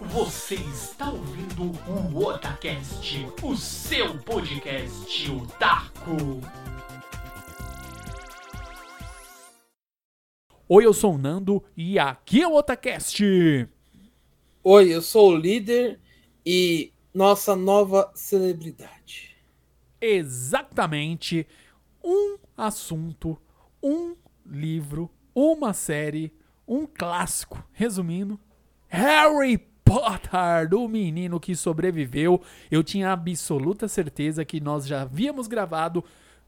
Você está ouvindo o Otacast, o seu podcast otaku. Oi, eu sou o Nando e aqui é o Otacast. Oi, eu sou o líder e nossa nova celebridade. Exatamente um assunto, um livro, uma série, um clássico. Resumindo, Harry Potter, do menino que sobreviveu. Eu tinha absoluta certeza que nós já havíamos gravado,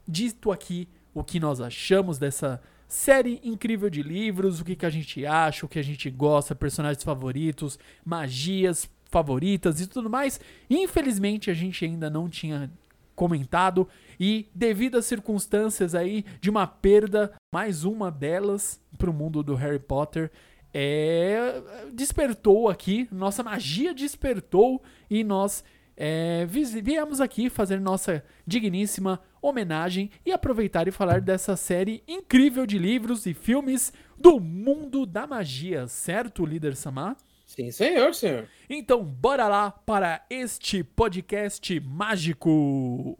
dito aqui o que nós achamos dessa série incrível de livros, o que, que a gente acha, o que a gente gosta, personagens favoritos, magias favoritas e tudo mais. Infelizmente a gente ainda não tinha comentado e devido às circunstâncias aí de uma perda, mais uma delas para o mundo do Harry Potter, é, despertou aqui, nossa magia despertou e nós é, viemos aqui fazer nossa digníssima homenagem e aproveitar e falar dessa série incrível de livros e filmes do mundo da magia, certo, líder Samar? Sim, senhor, senhor. Então, bora lá para este podcast mágico.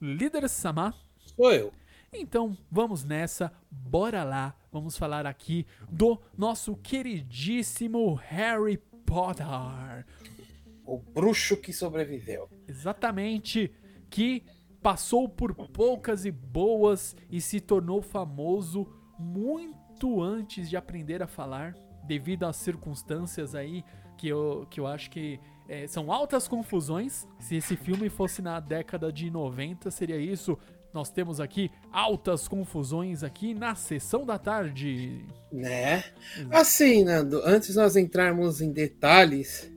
Líder Samar? Sou eu. Então, vamos nessa, bora lá. Vamos falar aqui do nosso queridíssimo Harry Potter. O bruxo que sobreviveu. Exatamente, que passou por poucas e boas e se tornou famoso muito antes de aprender a falar, devido às circunstâncias aí que eu, que eu acho que é, são altas confusões. Se esse filme fosse na década de 90, seria isso. Nós temos aqui altas confusões aqui na sessão da tarde. Né? Assim, Nando, antes nós entrarmos em detalhes,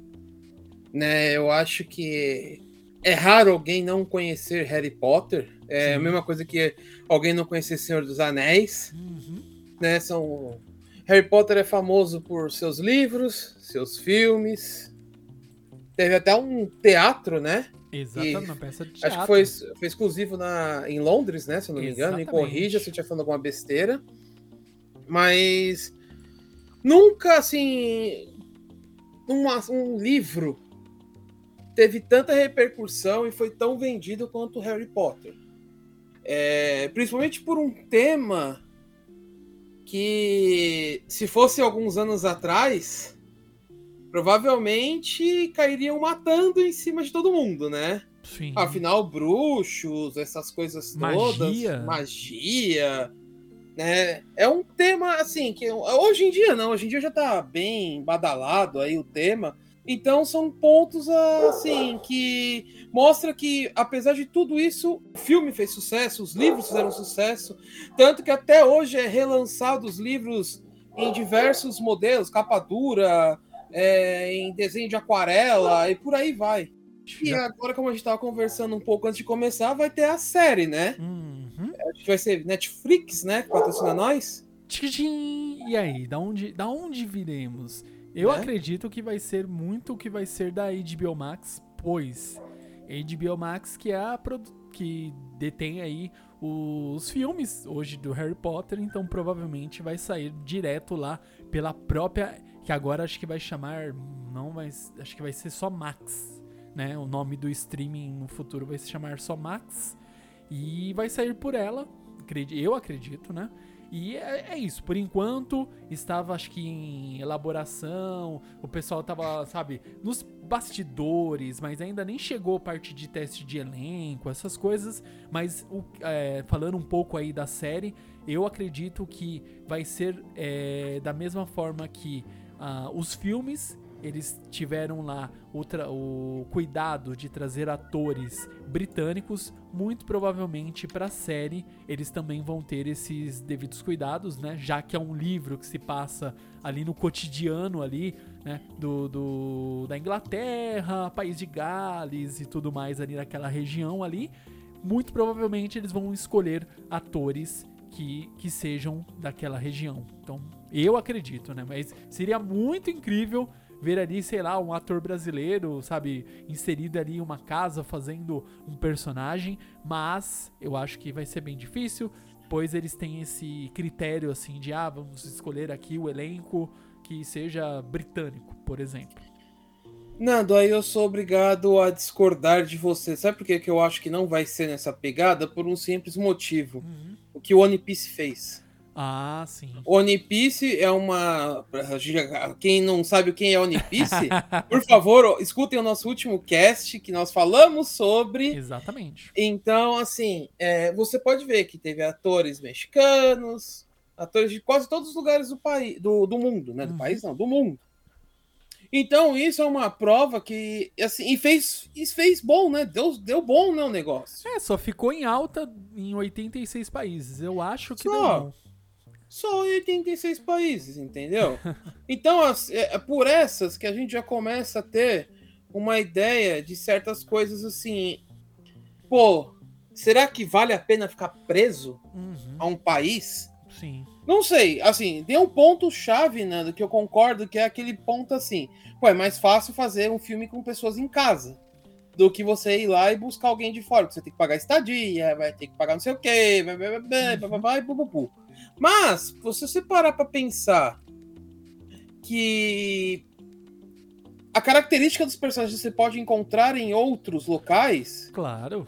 né, eu acho que é raro alguém não conhecer Harry Potter. É Sim. a mesma coisa que alguém não conhecer Senhor dos Anéis. Uhum. Né, são... Harry Potter é famoso por seus livros, seus filmes. Teve até um teatro, né? Exatamente, uma peça de teatro. Acho que foi, foi exclusivo na, em Londres, né? Se eu não me engano. Me corrija se eu estiver falando alguma besteira. Mas nunca, assim, uma, um livro teve tanta repercussão e foi tão vendido quanto Harry Potter. É, principalmente por um tema que, se fosse alguns anos atrás, provavelmente cairiam matando em cima de todo mundo, né? Sim. Afinal, bruxos, essas coisas todas, magia, magia né? É um tema assim que hoje em dia não, hoje em dia já tá bem badalado aí o tema. Então são pontos assim que mostra que apesar de tudo isso, o filme fez sucesso, os livros fizeram sucesso, tanto que até hoje é relançado os livros em diversos modelos, capa dura, é, em desenho de aquarela e por aí vai. E agora, como a gente estava conversando um pouco antes de começar, vai ter a série, né? Uhum. Que vai ser Netflix, né? Que patrocina nós. E aí, da onde, da onde viremos? Eu Né? acredito que vai ser muito o que vai ser da HBO Max, pois HBO Max que é a que detém aí os filmes hoje do Harry Potter, então provavelmente vai sair direto lá pela própria, que agora acho que vai chamar, não, mas acho que vai ser só Max, né? O nome do streaming no futuro vai se chamar só Max e vai sair por ela, eu acredito, né? E é, é isso, por enquanto estava acho que em elaboração, o pessoal tava, sabe, nos bastidores, mas ainda nem chegou a parte de teste de elenco, essas coisas. Mas o- é, falando um pouco aí da série, eu acredito que vai ser é, da mesma forma que ah, os filmes eles tiveram lá o, o cuidado de trazer atores britânicos, muito provavelmente para a série eles também vão ter esses devidos cuidados, né? Já que é um livro que se passa ali no cotidiano ali, né? Do, do- da Inglaterra, País de Gales e tudo mais ali naquela região ali, muito provavelmente eles vão escolher atores que, que sejam daquela região. Então, eu acredito, né? Mas seria muito incrível ver ali, sei lá, um ator brasileiro, sabe, inserido ali em uma casa fazendo um personagem, mas eu acho que vai ser bem difícil, pois eles têm esse critério assim de ah, vamos escolher aqui o elenco que seja britânico, por exemplo. Nando, aí eu sou obrigado a discordar de você. Sabe por que, que eu acho que não vai ser nessa pegada? Por um simples motivo. Uhum. O que o One Piece fez. Ah, sim. One Piece é uma. Quem não sabe o que é One Piece, por favor, escutem o nosso último cast que nós falamos sobre. Exatamente. Então, assim, é, você pode ver que teve atores mexicanos, atores de quase todos os lugares do país, do, do mundo, né? Do Uhum. país não, do mundo. Então, isso é uma prova que, assim, e fez, e fez bom, né? Deu, deu bom, né, o negócio. É, só ficou em alta em 86 países. Eu acho que Só. deu. Só em 86 países, entendeu? Então, as- é é por essas que a gente já começa a ter uma ideia de certas coisas assim. Pô, será que vale a pena ficar preso Uhum, a um país? sim. Não sei, assim, tem um ponto chave, Nando, que eu concordo, que é aquele ponto assim, pô, é mais fácil fazer um filme com pessoas em casa do que você ir lá e buscar alguém de fora, porque você tem que pagar estadia, vai ter que pagar não sei o quê, vai, vai, vai, vai, vai, vai, vai. Mas, se você parar pra pensar que a característica dos personagens você pode encontrar em outros locais, Claro,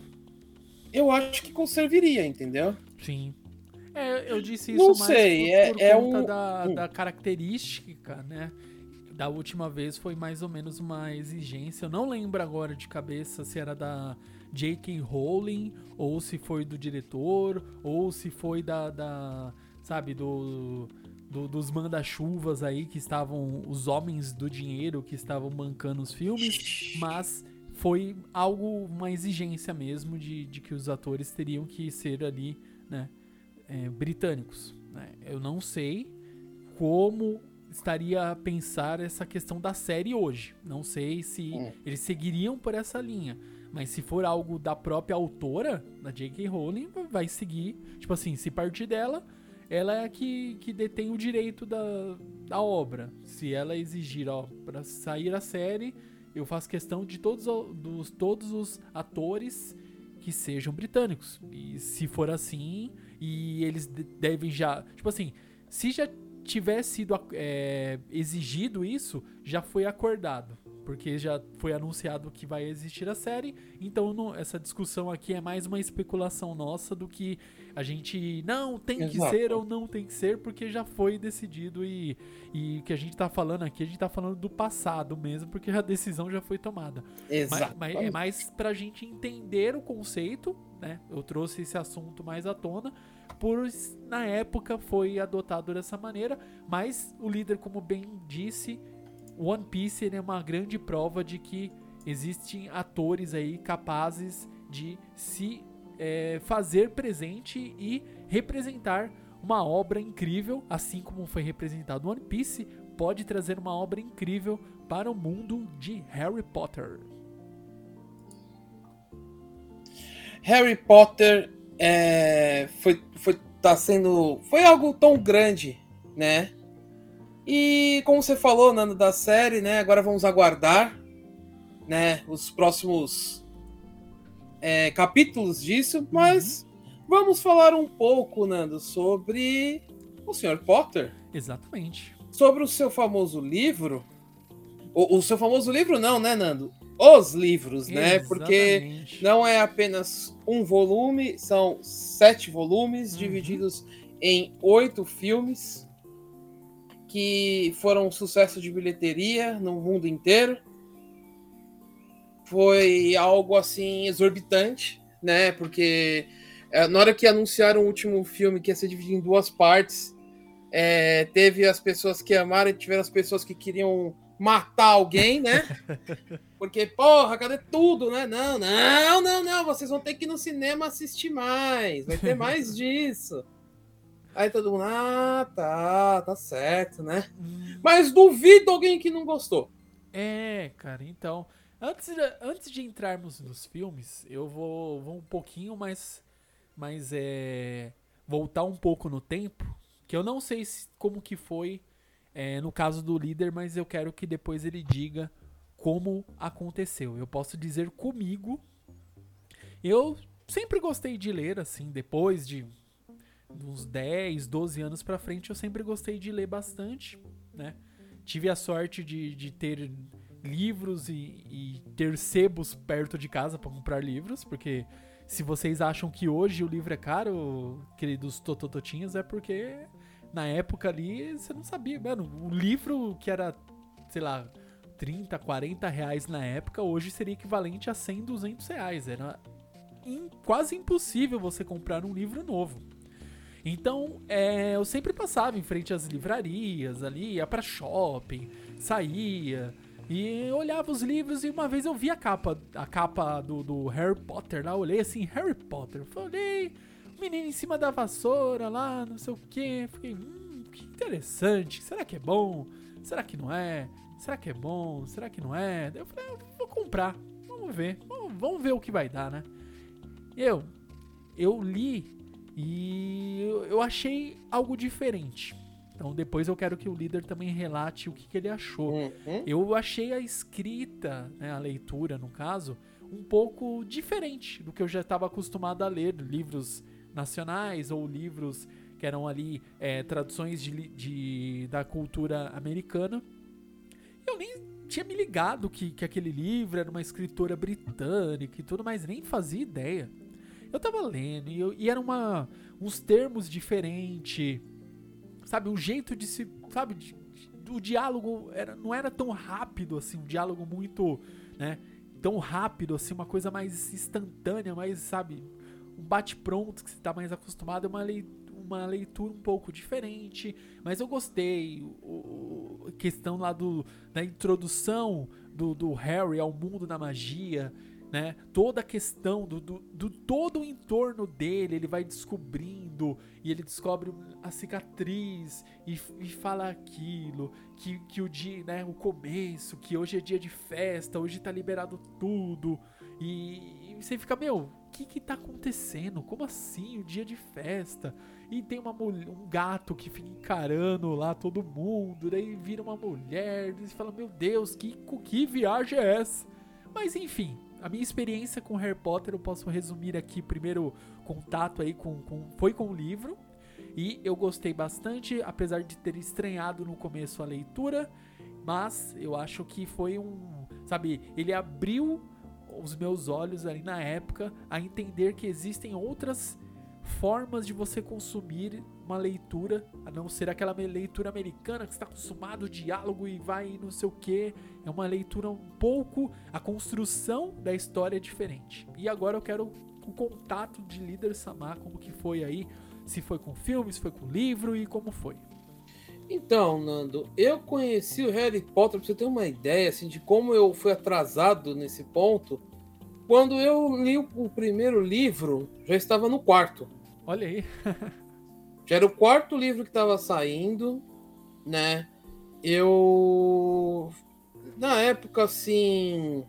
eu acho que conservaria, entendeu? sim. É, eu disse isso Não mais sei, por, é- por é conta um- da, da característica, né? Da última vez foi mais ou menos uma exigência. Eu não lembro agora de cabeça se era da J.K. Rowling, ou se foi do diretor, ou se foi da, da sabe, do, do- dos manda-chuvas aí que estavam, os homens do dinheiro que estavam bancando os filmes, mas foi algo, uma exigência mesmo de, de que os atores teriam que ser ali, né, é, britânicos. né? Eu não sei como estaria a pensar essa questão da série hoje. Não sei se Hum. eles seguiriam por essa linha. Mas se for algo da própria autora, da J.K. Rowling, vai seguir. Tipo assim, se partir dela, ela é a que, que detém o direito da, da obra. Se ela exigir, ó, pra sair a série, eu faço questão de todos, dos, todos os atores que sejam britânicos. E se for assim, e eles de- devem já. Tipo assim, se já tiver sido é, exigido isso, já foi acordado. Porque já foi anunciado que vai existir a série. Então não- essa discussão aqui é mais uma especulação nossa do que a gente não tem que Exato. ser ou não tem que ser, porque já foi decidido e, e o que a gente tá falando aqui, a gente tá falando do passado mesmo, porque a decisão já foi tomada. Mas, Exato. mas é mais pra gente entender o conceito, né? Eu trouxe esse assunto mais à tona, pois na época foi adotado dessa maneira, mas o líder, como bem disse, One Piece é uma grande prova de que existem atores aí capazes de se é, fazer presente e representar uma obra incrível, assim como foi representado One Piece, pode trazer uma obra incrível para o mundo de Harry Potter. Harry Potter é, foi, foi, tá sendo. Foi algo tão grande, né? E como você falou, Nando, da série, né? Agora vamos aguardar né, os próximos é, capítulos disso, mas vamos falar um pouco, Nando, sobre o Sr. Potter, Exatamente. sobre o seu famoso livro. O, o seu famoso livro, não, né, Nando? Os livros, né? Porque Exatamente. não é apenas um volume, são sete volumes Uhum. divididos em oito filmes que foram um sucesso de bilheteria no mundo inteiro. Foi algo assim exorbitante, né? Porque é, na hora que anunciaram o último filme que ia ser dividido em duas partes, é, teve as pessoas que amaram e tiveram as pessoas que queriam matar alguém, né? Porque, porra, cadê tudo, né? Não, não, não, não. Vocês vão ter que ir no cinema assistir mais. Vai ter mais disso. Aí todo mundo, ah, tá, tá certo, né? Hum, Mas duvido alguém que não gostou. É, cara, então. Antes de, antes de entrarmos nos filmes, eu vou, vou um pouquinho mais. mais é, voltar um pouco no tempo. Que eu não sei se- como que foi é, no caso do líder, mas eu quero que depois ele diga como aconteceu. Eu posso dizer comigo. Eu sempre gostei de ler, assim, depois de uns 10, 12 anos pra frente, eu sempre gostei de ler bastante, né? Tive a sorte de, de ter livros e, e ter sebos perto de casa para comprar livros, porque se vocês acham que hoje o livro é caro, queridos totototinhos, é porque na época ali você não sabia, mano, o livro que era, sei lá, 30, 40 reais na época, hoje seria equivalente a 100, 200 reais. Era in, quase impossível você comprar um livro novo. Então, é, eu sempre passava em frente às livrarias ali, ia pra shopping, saía e olhava os livros e uma vez eu vi a capa, a capa do, do Harry Potter lá, olhei assim, Harry Potter, falei, menino em cima da vassoura lá, não sei o que, fiquei, hum, que interessante, será que é bom? Será que não é? Será que é bom? Será que não é? Daí eu falei, ah, vou comprar, vamos ver, vamos, vamos ver o que vai dar, né? Eu, eu li e eu achei algo diferente. Então depois eu quero que o líder também relate o que, que ele achou. Uhum. Eu achei a escrita, né, a leitura no caso, um pouco diferente do que eu já estava acostumado a ler, livros nacionais ou livros que eram ali é, traduções de, de, da cultura americana. Eu nem tinha me ligado que, que aquele livro era uma escritora britânica e tudo, mas nem fazia ideia. Eu tava lendo e, eu, e era uma, uns termos diferentes, sabe? Um jeito de se. Sabe? De, de, o diálogo era, não era tão rápido assim, um diálogo muito. né? Tão rápido assim, uma coisa mais instantânea, mais, sabe? Um bate-pronto que você tá mais acostumado, é uma leitura uma leitura um pouco diferente, mas eu gostei. O, o questão lá do, da introdução do, do Harry ao mundo da magia, né? Toda a questão do, do, do, todo o entorno dele, ele vai descobrindo e ele descobre a cicatriz e, e fala aquilo, que, que o dia, né, o começo, que hoje é dia de festa, hoje tá liberado tudo e, e você fica, meu, o que que tá acontecendo? Como assim, o dia de festa? E tem uma um gato que fica encarando lá todo mundo, daí vira uma mulher, e você fala, meu Deus, que, que viagem é essa? Mas enfim, a minha experiência com Harry Potter eu posso resumir aqui. Primeiro contato aí com, com foi com o livro e eu gostei bastante, apesar de ter estranhado no começo a leitura, mas eu acho que foi um, sabe, ele abriu os meus olhos ali na época a entender que existem outras formas de você consumir uma leitura, a não ser aquela leitura americana que está acostumado ao diálogo e vai não sei o que. É uma leitura um pouco. A construção da história é diferente. E agora eu quero o contato de líder Samar, como que foi aí. Se foi com filme, se foi com livro e como foi. Então, Nando, eu conheci o Harry Potter, pra você ter uma ideia assim, de como eu fui atrasado nesse ponto. Quando eu li o primeiro livro, já estava no quarto. Olha aí. Já era o quarto livro que estava saindo, né? Eu. Na época, assim.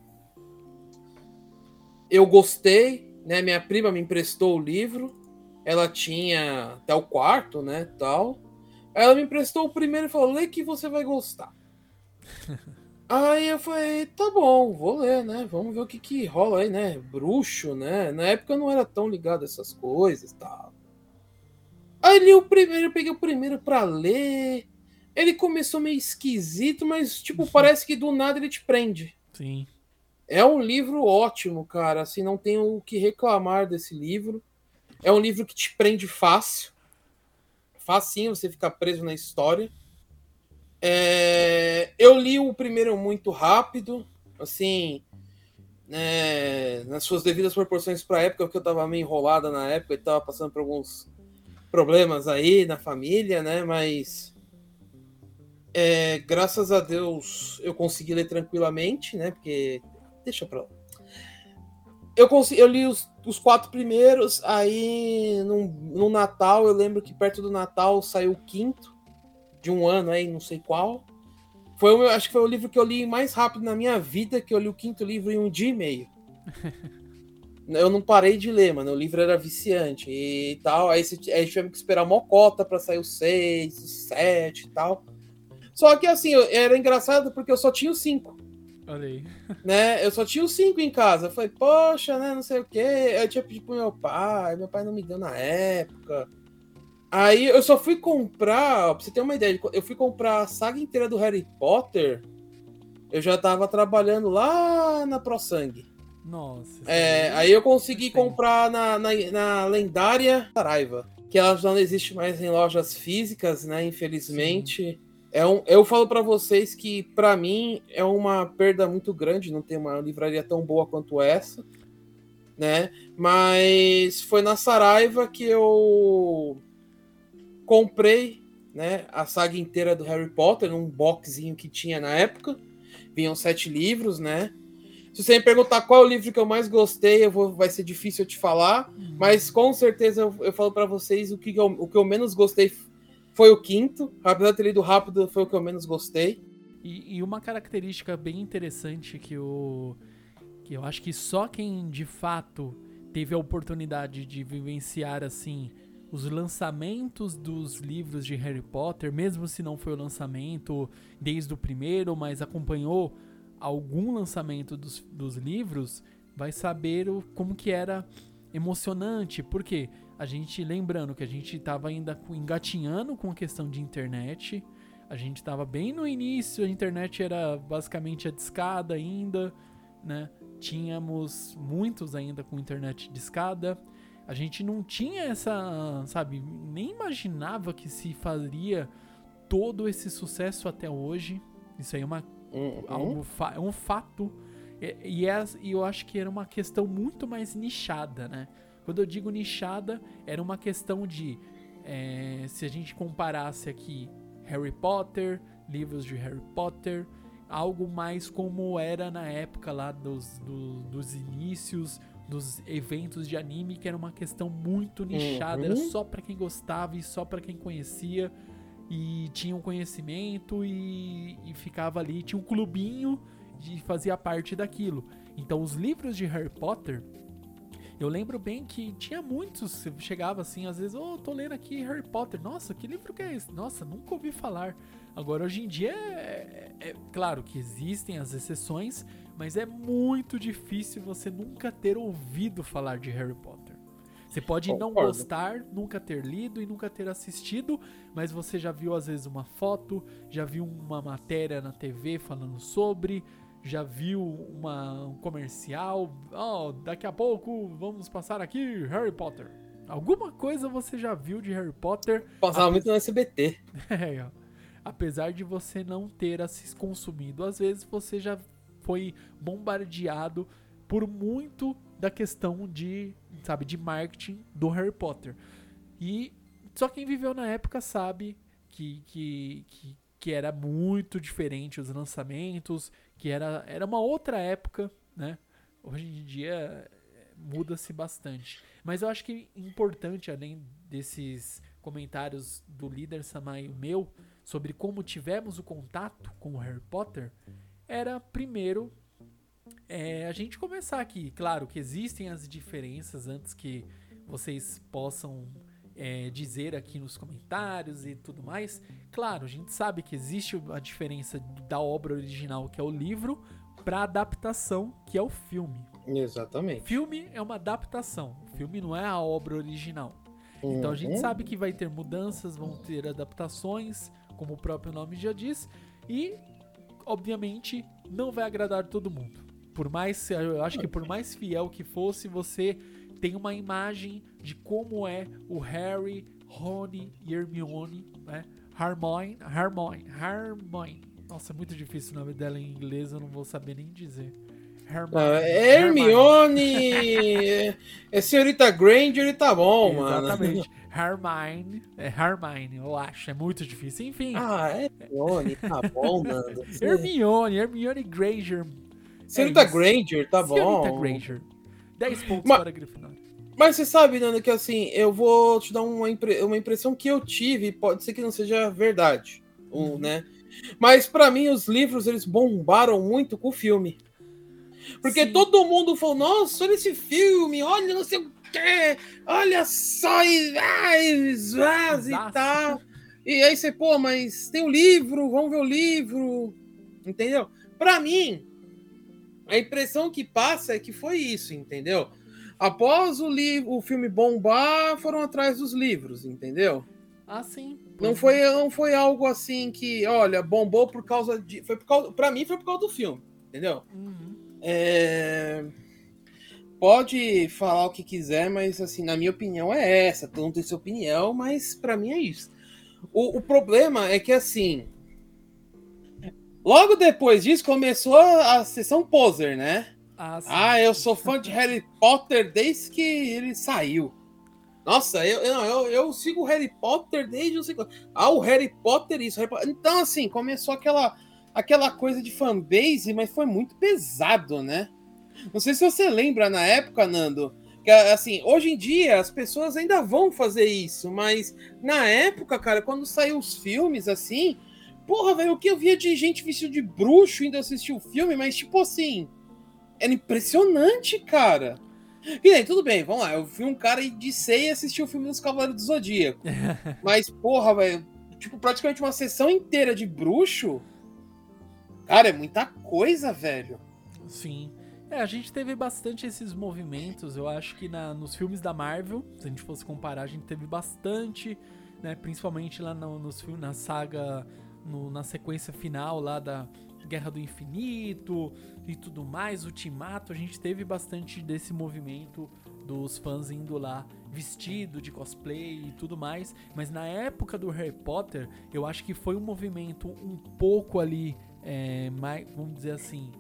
Eu gostei, né? Minha prima me emprestou o livro. Ela tinha até o quarto, né? Tal. Ela me emprestou o primeiro e falou: lê que você vai gostar. Aí eu falei, tá bom, vou ler, né? Vamos ver o que que rola aí, né? Bruxo, né? Na época eu não era tão ligado a essas coisas, tal. Aí li o primeiro, eu peguei o primeiro para ler. Ele começou meio esquisito, mas tipo, uhum. parece que do nada ele te prende. Sim. É um livro ótimo, cara, assim, não tenho o que reclamar desse livro. É um livro que te prende fácil. Facinho você ficar preso na história. É, eu li o primeiro muito rápido, assim, né, nas suas devidas proporções para a época, porque eu estava meio enrolada na época e estava passando por alguns problemas aí na família, né? Mas é, graças a Deus eu consegui ler tranquilamente, né? Porque deixa para lá. Eu, consegui, eu li os, os quatro primeiros, aí no, no Natal, eu lembro que perto do Natal saiu o quinto de um ano aí, não sei qual. Foi o meu, acho que foi o livro que eu li mais rápido na minha vida, que eu li o quinto livro em um dia e meio. eu não parei de ler, mano. O livro era viciante e tal. Aí, aí tivemos que esperar uma cota pra sair o 6, o 7 e tal. Só que assim, era engraçado porque eu só tinha os 5. Olha aí. Né? Eu só tinha os 5 em casa. Eu falei, poxa, né? Não sei o quê. Eu tinha pedido pro meu pai, meu pai não me deu na época. Aí eu só fui comprar, pra você ter uma ideia, eu fui comprar a saga inteira do Harry Potter eu já tava trabalhando lá na ProSangue. Nossa. isso É, aí eu consegui comprar na, na, na lendária Saraiva, que ela já não existe mais em lojas físicas, né? Infelizmente. É um, eu falo pra vocês que, pra mim, é uma perda muito grande não ter uma livraria tão boa quanto essa, né? Mas foi na Saraiva que eu comprei, né, a saga inteira do Harry Potter num boxzinho que tinha na época. Vinham sete livros, né? Se você me perguntar qual é o livro que eu mais gostei, eu vou, vai ser difícil eu te falar, Uhum. mas com certeza eu, eu falo pra vocês o que, eu, o que eu menos gostei foi o quinto. Apesar de ter lido rápido, foi o que eu menos gostei. E, e uma característica bem interessante que eu, que eu acho que só quem de fato teve a oportunidade de vivenciar assim os lançamentos dos livros de Harry Potter, mesmo se não foi o lançamento desde o primeiro, mas acompanhou algum lançamento dos, dos livros, vai saber o, como que era emocionante. Porque a gente, lembrando que a gente estava ainda engatinhando com a questão de internet, a gente estava bem no início, a internet era basicamente a discada ainda, né? Tínhamos muitos ainda com internet discada. A gente não tinha essa, sabe, nem imaginava que se faria todo esse sucesso até hoje. Isso aí é uma Uhum. algo fa- é um fato e, e, é- e eu acho que era uma questão muito mais nichada, né? Quando eu digo nichada, era uma questão de é, se a gente comparasse aqui Harry Potter, livros de Harry Potter, algo mais como era na época lá dos, do- dos inícios dos eventos de anime, que era uma questão muito nichada, era Uhum. só pra quem gostava e só pra quem conhecia e tinha um conhecimento e, e ficava ali, tinha um clubinho de fazia parte daquilo. Então os livros de Harry Potter, eu lembro bem que tinha muitos, chegava assim, às vezes, oh, tô lendo aqui Harry Potter, nossa, que livro que é esse? Nossa, nunca ouvi falar. Agora hoje em dia é, é- é claro que existem as exceções, mas é muito difícil você nunca ter ouvido falar de Harry Potter. Você pode não Concordo. gostar, nunca ter lido e nunca ter assistido, mas você já viu às vezes uma foto, já viu uma matéria na TV falando sobre, já viu uma, um comercial, ó, daqui a pouco vamos passar aqui Harry Potter. Alguma coisa você já viu de Harry Potter, Passava muito no SBT. é, ó. apesar de você não ter consumido, às vezes você já foi bombardeado por muito da questão de, sabe, de marketing do Harry Potter. E só quem viveu na época sabe que, que, que, que era muito diferente os lançamentos, que era, era uma outra época, né? Hoje em dia muda-se bastante. Mas eu acho que importante, além desses comentários do líder Samai o meu, sobre como tivemos o contato com o Harry Potter, era primeiro é, a gente começar aqui. Claro que existem as diferenças antes que vocês possam é, dizer aqui nos comentários e tudo mais. Claro, a gente sabe que existe a diferença da obra original, que é o livro, para adaptação, que é o filme. Exatamente. Filme é uma adaptação. O filme não é a obra original. Então a gente Uhum. sabe que vai ter mudanças, vão ter adaptações, como o próprio nome já diz, e obviamente não vai agradar todo mundo. Por mais, eu acho que por mais fiel que fosse, você tem uma imagem de como é o Harry, Rony e Hermione, né? Hermione, Hermione, Hermione. Nossa, é muito difícil o nome dela em inglês, eu não vou saber nem dizer. Hermione. Ah, Hermione. é senhorita Granger e tá bom, mano. Exatamente. Hermione. É Hermione, eu acho. É muito difícil. Enfim. Ah, Hermione, tá bom, Nando. Hermione, Hermione Granger. Senhorita é. Granger, tá Senhorita bom. Granger. 10 pontos Mas- para Grifinória. Mas você sabe, Nando, que assim, eu vou te dar uma, impre- uma impressão que eu tive, pode ser que não seja verdade, Uhum. né? Mas pra mim os livros eles bombaram muito com o filme. Porque Sim. todo mundo falou: "Nossa, olha esse filme, olha não sei o quê, olha só e ai, e tal". E aí você, pô, mas tem o livro, vamos ver o livro. Entendeu? Pra mim, a impressão que passa é que foi isso, entendeu? Após o livro, o filme bombar, foram atrás dos livros, entendeu? Ah, sim. Não foi, não foi algo assim que, olha, bombou por causa de. Foi por causa, pra mim foi por causa do filme, entendeu? Uhum. É, Pode falar o que quiser, mas assim, na minha opinião é essa. Todo mundo tem sua opinião, mas pra mim é isso. O, o problema é que assim. Logo depois disso começou a, a sessão poser, né? Ah. Ah, eu sou fã de Harry Potter desde que ele saiu. Nossa, eu, eu, eu, eu sigo o Harry Potter desde o segundo. Ah, o Harry Potter isso. Harry Potter... Então, assim, começou aquela, aquela coisa de fanbase, mas foi muito pesado, né? Não sei se você lembra na época, Nando, que assim, hoje em dia as pessoas ainda vão fazer isso, mas na época, cara, quando saiu os filmes assim, porra, velho, o que eu via de gente vestida de bruxo indo assistir o filme, mas tipo assim, era impressionante, cara. E aí, tudo bem, vamos lá. Eu fui um cara de sei e assisti o filme dos Cavaleiros do Zodíaco. Mas, porra, velho, tipo, praticamente uma sessão inteira de bruxo. Cara, é muita coisa, velho. Sim. É, a gente teve bastante esses movimentos. Eu acho que na, nos filmes da Marvel, se a gente fosse comparar, a gente teve bastante, né? Principalmente lá no, nos filmes, na saga, no, na sequência final lá da Guerra do Infinito e tudo mais, Ultimato, a gente teve bastante desse movimento dos fãs indo lá vestido de cosplay e tudo mais. Mas na época do Harry Potter, eu acho que foi um movimento um pouco ali, é, mais, vamos dizer assim,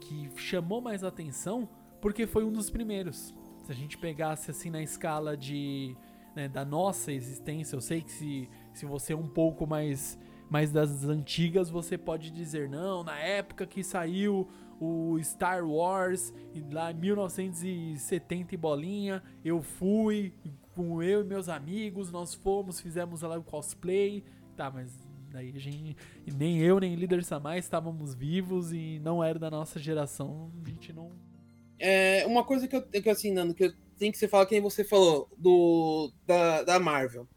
que chamou mais atenção porque foi um dos primeiros. Se a gente pegasse assim na escala de né, da nossa existência, eu sei que se, se você é um pouco mais mais das antigas, você pode dizer não, na época que saiu o Star Wars lá em 1970 e bolinha, eu fui com eu e meus amigos, nós fomos, fizemos lá o cosplay, tá, mas daí a gente nem eu nem líder Samai estávamos vivos e não era da nossa geração, a gente não É, uma coisa que eu que assim, Nando, que eu tenho que você falar quem você falou do da, da Marvel.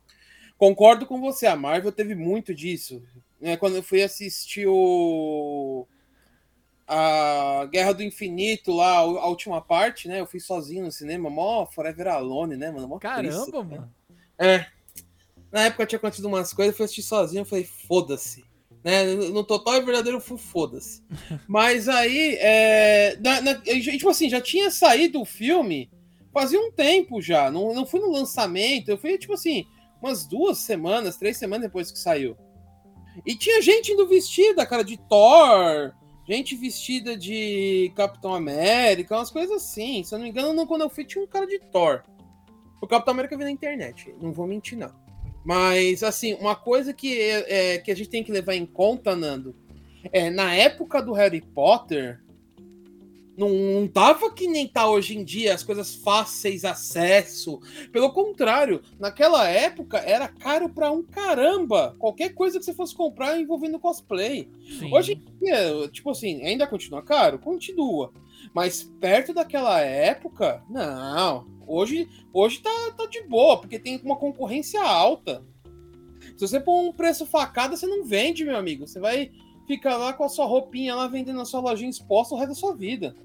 Concordo com você, a Marvel teve muito disso. Né? Quando eu fui assistir o a Guerra do Infinito lá, a última parte, né? Eu fui sozinho no cinema, mó Forever Alone, né, mano? Mó Caramba, triste, né? mano. É. Na época tinha acontecido umas coisas, eu fui assistir sozinho, eu falei, foda-se. Né? No total e verdadeiro, fui foda-se. Mas aí, é, na, na, tipo assim, já tinha saído o filme fazia um tempo já. Não, não fui no lançamento, eu fui, tipo assim, umas duas semanas, três semanas depois que saiu. E tinha gente indo vestida, cara, de Thor, gente vestida de Capitão América, umas coisas assim. Se eu não me engano, quando eu fui, tinha um cara de Thor. O Capitão América veio na internet, não vou mentir, não. Mas, assim, uma coisa que, é, que a gente tem que levar em conta, Nando, é na época do Harry Potter, não, não tava que nem tá hoje em dia, as coisas fáceis acesso. Pelo contrário, naquela época era caro pra um caramba. Qualquer coisa que você fosse comprar envolvendo cosplay. Sim. Hoje em dia, tipo assim, ainda continua caro? Continua. Mas perto daquela época, não. Hoje, hoje tá, tá de boa, porque tem uma concorrência alta. Se você pôr um preço facada, você não vende, meu amigo. Você vai ficar lá com a sua roupinha lá vendendo na sua lojinha exposta o resto da sua vida.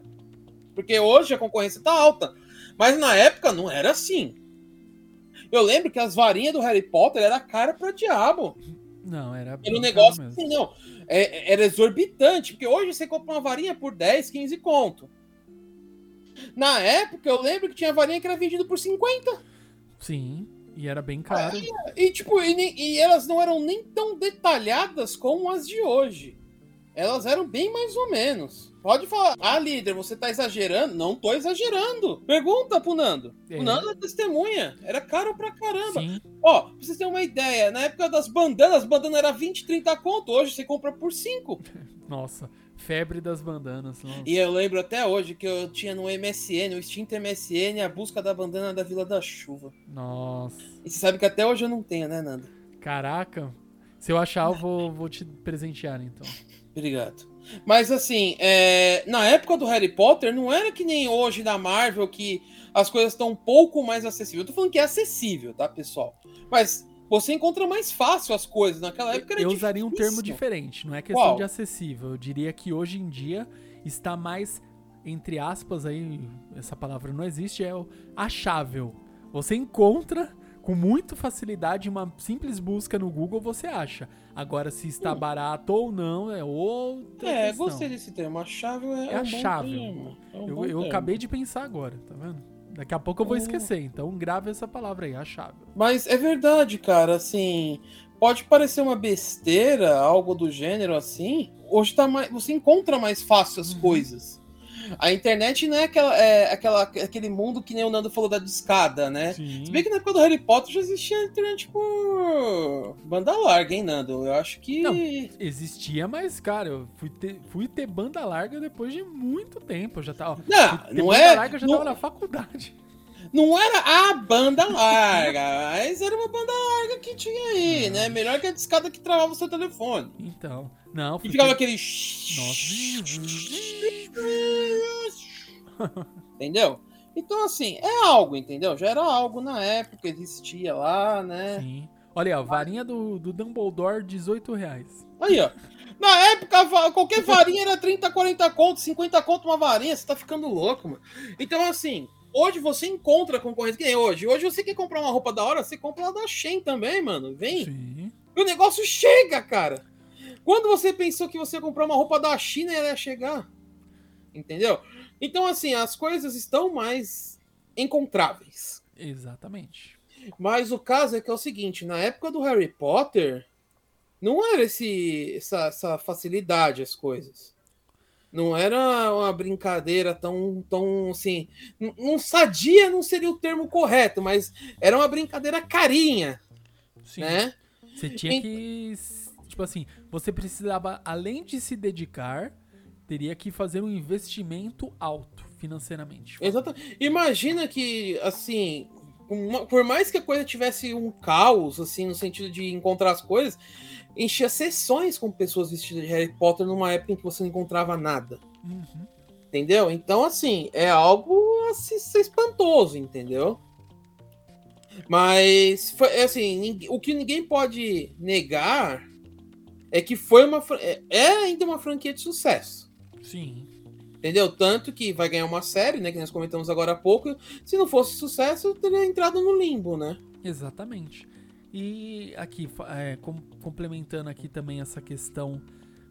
Porque hoje a concorrência tá alta. Mas na época não era assim. Eu lembro que as varinhas do Harry Potter era cara pra diabo. Não, era Era um negócio mesmo. assim, não. É- era exorbitante, porque hoje você compra uma varinha por 10, 15 conto. Na época, eu lembro que tinha varinha que era vendida por 50. Sim, e era bem caro. E, tipo, e, e elas não eram nem tão detalhadas como as de hoje. Elas eram bem mais ou menos. Pode falar, ah, líder, você tá exagerando? Não tô exagerando. Pergunta pro Nando. É. O Nando é testemunha. Era caro pra caramba. Sim, Ó, pra vocês terem uma ideia, na época das bandanas, as bandanas era 20, 30 conto. Hoje você compra por 5. nossa, febre das bandanas. Nossa. E eu lembro até hoje que eu tinha no MSN, o extinto MSN, a busca da bandana da Vila da Chuva. Nossa. E você sabe que até hoje eu não tenho, né, Nando? Caraca. Se eu achar, eu vou, vou te presentear, então. Obrigado. Mas assim, é, na época do Harry Potter, não era que nem hoje da Marvel que as coisas estão um pouco mais acessíveis. Eu tô falando que é acessível, tá, pessoal? Mas você encontra mais fácil as coisas. Naquela época era Eu usaria um difícil. termo diferente, não é questão Qual? de acessível. Eu diria que hoje em dia está mais, entre aspas, aí, essa palavra não existe, é o achável. Você encontra com muita facilidade, uma simples busca no Google você acha. Agora, se está Hum. barato ou não, é outra É, questão. gostei desse termo. Achável é, É um achável. bom. É um Eu, eu acabei de pensar agora, tá vendo? Daqui a pouco eu vou Hum. esquecer, então grave essa palavra aí, achável. Mas é verdade, cara, assim, pode parecer uma besteira, algo do gênero assim. Hoje tá mais, você encontra mais fácil as Uhum. coisas. A internet não é, aquela, é aquela, aquele mundo que nem o Nando falou da discada, né? Sim. Se bem que na época do Harry Potter já existia a internet por banda larga, hein, Nando? Eu acho que. Não. Existia, mas, cara, eu fui ter, fui ter banda larga depois de muito tempo. Eu já tava. Não, não banda é- larga, eu já não- tava na faculdade. Não era a banda larga, mas era uma banda larga que tinha aí, né? Melhor que a discada que travava o seu telefone. Então. Não, E ficava ter- aquele. Entendeu? Então, assim, é algo, entendeu? Já era algo na época, existia lá, né? Sim. Olha aí, ó, varinha do, do Dumbledore, 18 reais. Aí, ó. Na época, qualquer varinha era 30, 40 conto, 50 conto uma varinha, você tá ficando louco, mano. Então, assim, hoje você encontra concorrência, que nem hoje. Hoje você quer comprar uma roupa da hora, você compra lá da Shein também, mano. Vem. Sim. E o negócio chega, cara. Quando você pensou que você ia comprar uma roupa da China, ela ia chegar. Entendeu? Então, assim, as coisas estão mais encontráveis. Exatamente. Mas o caso é que é o seguinte: na época do Harry Potter, não era esse, essa, essa facilidade as coisas. Não era uma brincadeira tão, tão assim. Não sadia não seria o termo correto, mas era uma brincadeira carinha, Sim. né? Você tinha que. Tipo assim, você precisava, além de se dedicar, teria que fazer um investimento alto financeiramente. Exato. Imagina que, assim, uma- por mais que a coisa tivesse um caos, assim, no sentido de encontrar as coisas, enchia sessões com pessoas vestidas de Harry Potter numa época em que você não encontrava nada. Uhum. Entendeu? Então, assim, é algo a se ser espantoso, entendeu? Mas, foi, assim, o que ninguém pode negar é que foi uma. É é ainda uma franquia de sucesso. Sim. Entendeu? Tanto que vai ganhar uma série, né? Que nós comentamos agora há pouco. Se não fosse sucesso, teria entrado no limbo, né? Exatamente. E aqui, é, com- complementando aqui também essa questão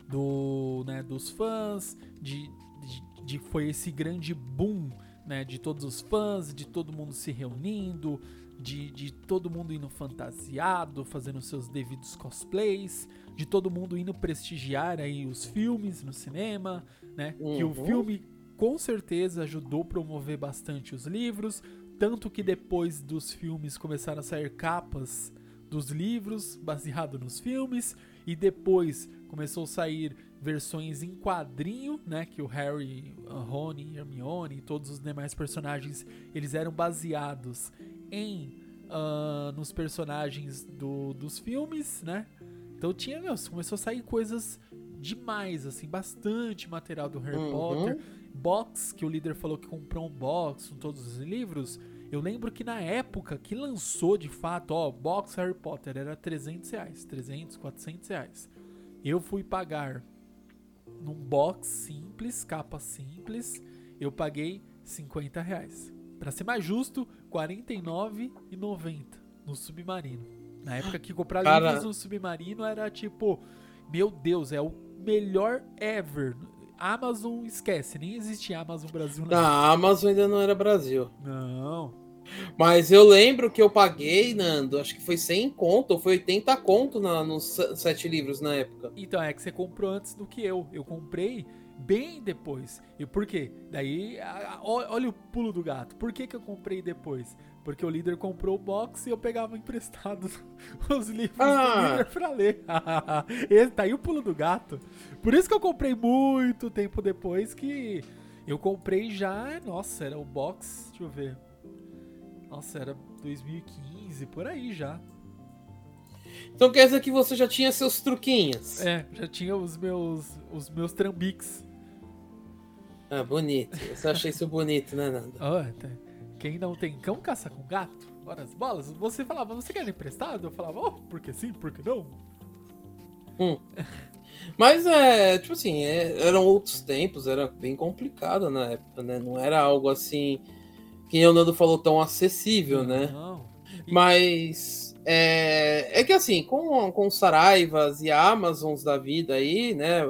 do, né, dos fãs, de, de, de foi esse grande boom, né, de todos os fãs, de todo mundo se reunindo, de, de todo mundo indo fantasiado, fazendo seus devidos cosplays, de todo mundo indo prestigiar aí os filmes no cinema, né, que o Uhum. filme com certeza ajudou a promover bastante os livros, tanto que depois dos filmes começaram a sair capas dos livros baseado nos filmes e depois começou a sair versões em quadrinho, né, que o Harry, a Rony, Hermione e todos os demais personagens, eles eram baseados em ah, nos personagens do, dos filmes, né? Então tinha, meu, começou a sair coisas demais, assim, bastante material do Harry Uhum. Potter. Box, que o líder falou que comprou um box com todos os livros. Eu lembro que na época que lançou de fato, ó, box Harry Potter era 300 reais, 300, 400 reais. Eu fui pagar num box simples, capa simples, eu paguei 50 reais. Pra ser mais justo, 49,90 no Submarino. Na época que comprar Cara- livros no Submarino era tipo, meu Deus, é o melhor ever. Amazon esquece, nem existia Amazon Brasil na Na Amazon ainda não era Brasil. Não. Mas eu lembro que eu paguei, Nando, acho que foi 100 conto, ou foi 80 conto na, nos se- sete livros na época. Então é que você comprou antes do que eu. Eu comprei bem depois. E por quê? Daí, olha o pulo do gato. Por que, que eu comprei depois? Porque o líder comprou o box e eu pegava emprestado os livros Ah. do líder pra ler. Esse, tá aí o pulo do gato. Por isso que eu comprei muito tempo depois que eu comprei já. Nossa, era o box. Deixa eu ver. Nossa, era 2015, por aí já. Então quer dizer que você já tinha seus truquinhos. É, já tinha os meus os meus trambiques. Ah, bonito. Você achei isso bonito, né, Nando? Ó, tá. Quem não tem cão caça com gato? Ora as bolas. Você falava, você quer emprestado? Eu falava, oh, porque sim, porque não? Mas é, tipo assim, é- eram outros tempos, era bem complicado na época, né? Não era algo assim que o Nando falou tão acessível, né? Não. Mas é, é que assim, com, com Saraivas e Amazons da vida aí, né?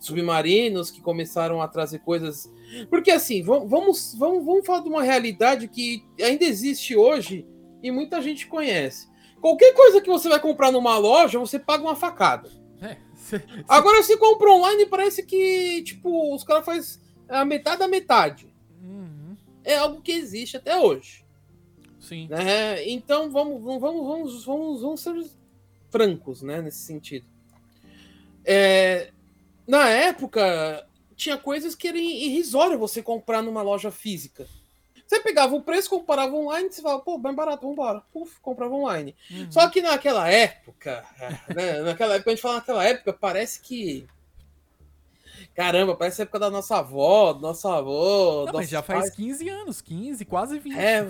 Submarinos que começaram a trazer coisas. Porque assim, vamos, vamos, vamos, falar de uma realidade que ainda existe hoje e muita gente conhece. Qualquer coisa que você vai comprar numa loja, você paga uma facada. É, Agora, se compra online, parece que, tipo, os caras fazem a metade da metade. Uhum, É algo que existe até hoje. sim. né? Então vamos, vamos, vamos, vamos, vamos, vamos ser francos, né? Nesse sentido. É, na época tinha coisas que era irrisório você comprar numa loja física. Você pegava o preço, comparava online, você falava, pô, bem barato, vambora. Puf, comprava online. Uhum. Só que naquela época, né? Naquela época, a gente fala naquela época, parece que. Caramba, parece a época da nossa avó, do nosso avô. Não, mas já faz pais. 15 anos, 15, quase 20. É,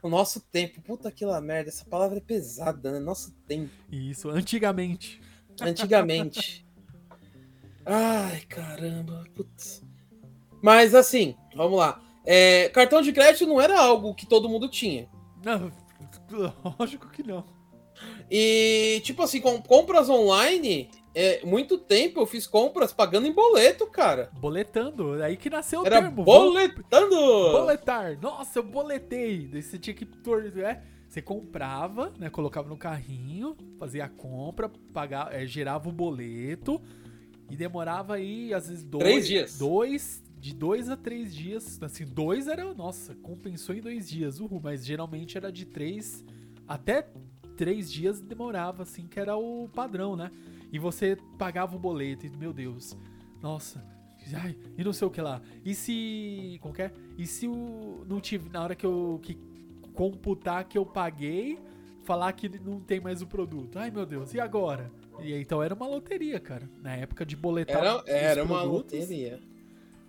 o nosso tempo. Puta aquela merda. Essa palavra é pesada, né? Nosso tempo. Isso, antigamente. Antigamente. Ai, caramba. Putz. Mas assim, vamos lá. É, cartão de crédito não era algo que todo mundo tinha. Não, lógico que não. E, tipo assim, com compras online, é, muito tempo eu fiz compras pagando em boleto, cara. Boletando, aí que nasceu o Era termo. boletando! Boletar. Nossa, eu boletei. Daí você tinha que. É, você comprava, né? Colocava no carrinho, fazia a compra, pagava, é, gerava o boleto e demorava aí, às vezes, dois. Três dias. Dois. De dois a três dias. Assim, dois era. Nossa, compensou em dois dias. Uhul, mas geralmente era de três. Até três dias demorava, assim, que era o padrão, né? E você pagava o boleto, e, meu Deus. Nossa. Ai, e não sei o que lá. E se. Qualquer. E se o. Não tive. Na hora que eu. Que computar que eu paguei, falar que não tem mais o produto. Ai meu Deus, e agora? E então era uma loteria, cara. Na época de boletar. Era, era uma loteria.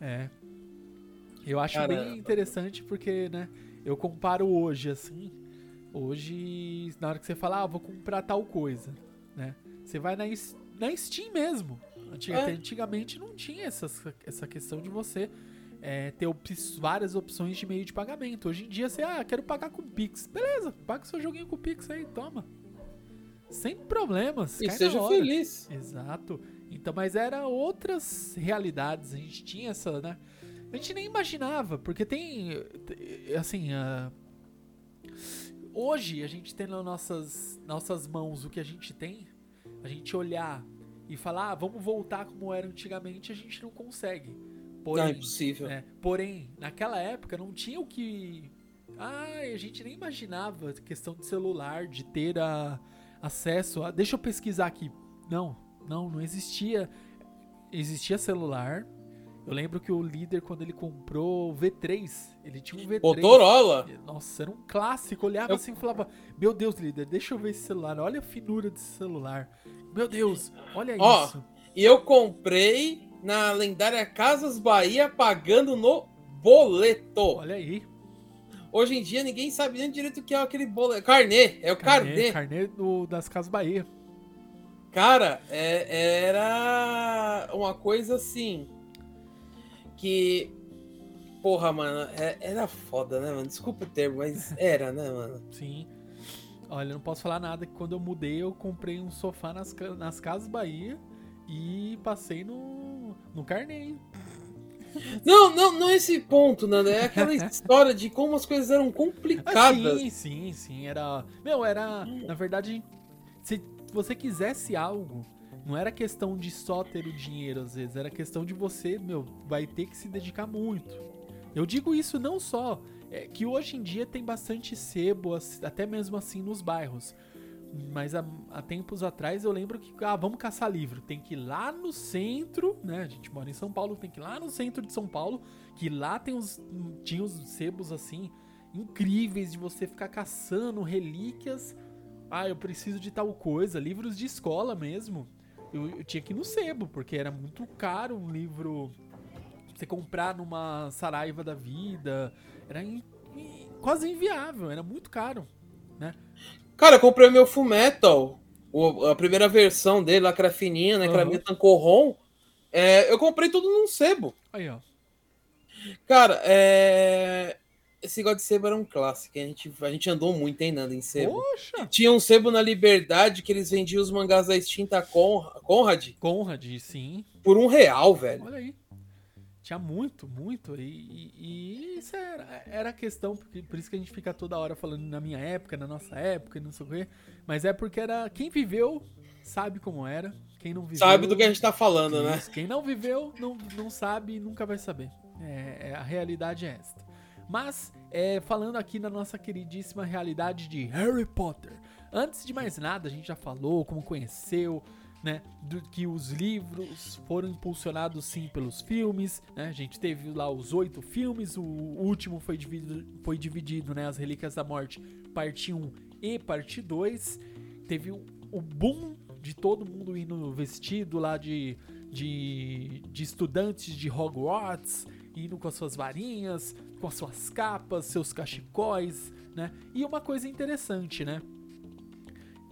É. Eu acho Caramba. bem interessante porque, né? Eu comparo hoje, assim. Hoje, na hora que você fala, ah, vou comprar tal coisa, né? Você vai na, na Steam mesmo. Antiga- É. Antigamente não tinha essas, essa questão de você é, ter op- várias opções de meio de pagamento. Hoje em dia você, ah, quero pagar com Pix. Beleza, paga seu joguinho com Pix aí, toma. Sem problemas. E seja feliz. Exato. Então, mas era outras realidades. A gente tinha essa, né? A gente nem imaginava, porque tem, assim, ah, hoje a gente tem nas nossas, nossas mãos o que a gente tem, a gente olhar e falar, ah, vamos voltar como era antigamente, a gente não consegue. Não, Porém, é impossível. é, porém, naquela época não tinha o que. Ah, a gente nem imaginava questão de celular, de ter a, acesso a. Deixa eu pesquisar aqui. Não, não, não existia. Existia celular. Eu lembro que o líder, quando ele comprou o V3, ele tinha um V3. Motorola. Nossa, era um clássico. Olhava Eu- assim e falava: Meu Deus, líder, deixa eu ver esse celular. Olha a finura desse celular. Meu Deus, olha Ó, isso. E eu comprei na lendária Casas Bahia pagando no boleto. Olha aí. Hoje em dia ninguém sabe nem direito o que é aquele boleto. Carnê, é o carnê. Carnê do- das Casas Bahia. Cara, é- era uma coisa assim. Que. Porra, mano, é- era foda, né, mano? Desculpa o termo, mas era, né, mano? Sim. Olha, não posso falar nada que quando eu mudei eu comprei um sofá nas, nas Casas Bahia e passei no, no carneio. Não, não, não é esse ponto, Nando. É aquela história de como as coisas eram Ah, complicadas. sim, sim, sim. Era. Meu, era. Na verdade, se você quisesse algo, não era questão de só ter o dinheiro, às vezes. Era questão de você, meu, vai ter que se dedicar muito. Eu digo isso não só. É, que hoje em dia tem bastante sebo, até mesmo assim nos bairros. Mas há, há tempos atrás eu lembro que, ah, vamos caçar livro. Tem que ir lá no centro, né? A gente mora em São Paulo, tem que ir lá no centro de São Paulo, que lá tem uns, tinha uns sebos assim, incríveis de você ficar caçando relíquias. Ah, eu preciso de tal coisa, livros de escola mesmo. Eu, eu tinha que ir no sebo, porque era muito caro um livro você comprar numa Saraiva da vida. Era in- in- quase inviável, era muito caro. Cara, eu comprei meu Fullmetal, o- a primeira versão dele, lá que era fininha, né? Que era meio tancorrom. É, eu comprei tudo num sebo. Aí, ó. Cara, é... esse God Sebo era um clássico. A gente, a gente andou muito, hein, Nando, em sebo. Poxa! Tinha um sebo na Liberdade que eles vendiam os mangás da extinta Con- Conrad Conrad, sim. por um real, velho. Olha aí. Tinha muito, muito. E, e- e isso era, era a questão, porque, por isso que a gente fica toda hora falando na minha época, na nossa época, e não sei o quê. Mas é porque era. Quem viveu sabe como era. Quem não viveu. Sabe do que a gente tá falando, né? Quem não viveu não, não sabe e nunca vai saber. É, é- a realidade é esta. Mas, é, falando aqui na nossa queridíssima realidade de Harry Potter. Antes de mais nada, a gente já falou como conheceu, né? Do, que os livros foram impulsionados sim pelos filmes, né? A gente teve lá os oito filmes, o último foi dividido, foi dividido né? As Relíquias da Morte, parte 1 e parte 2. Teve o, o boom de todo mundo indo vestido lá de, de, de estudantes de Hogwarts, indo com as suas varinhas, com as suas capas, seus cachecóis, né? E uma coisa interessante, né?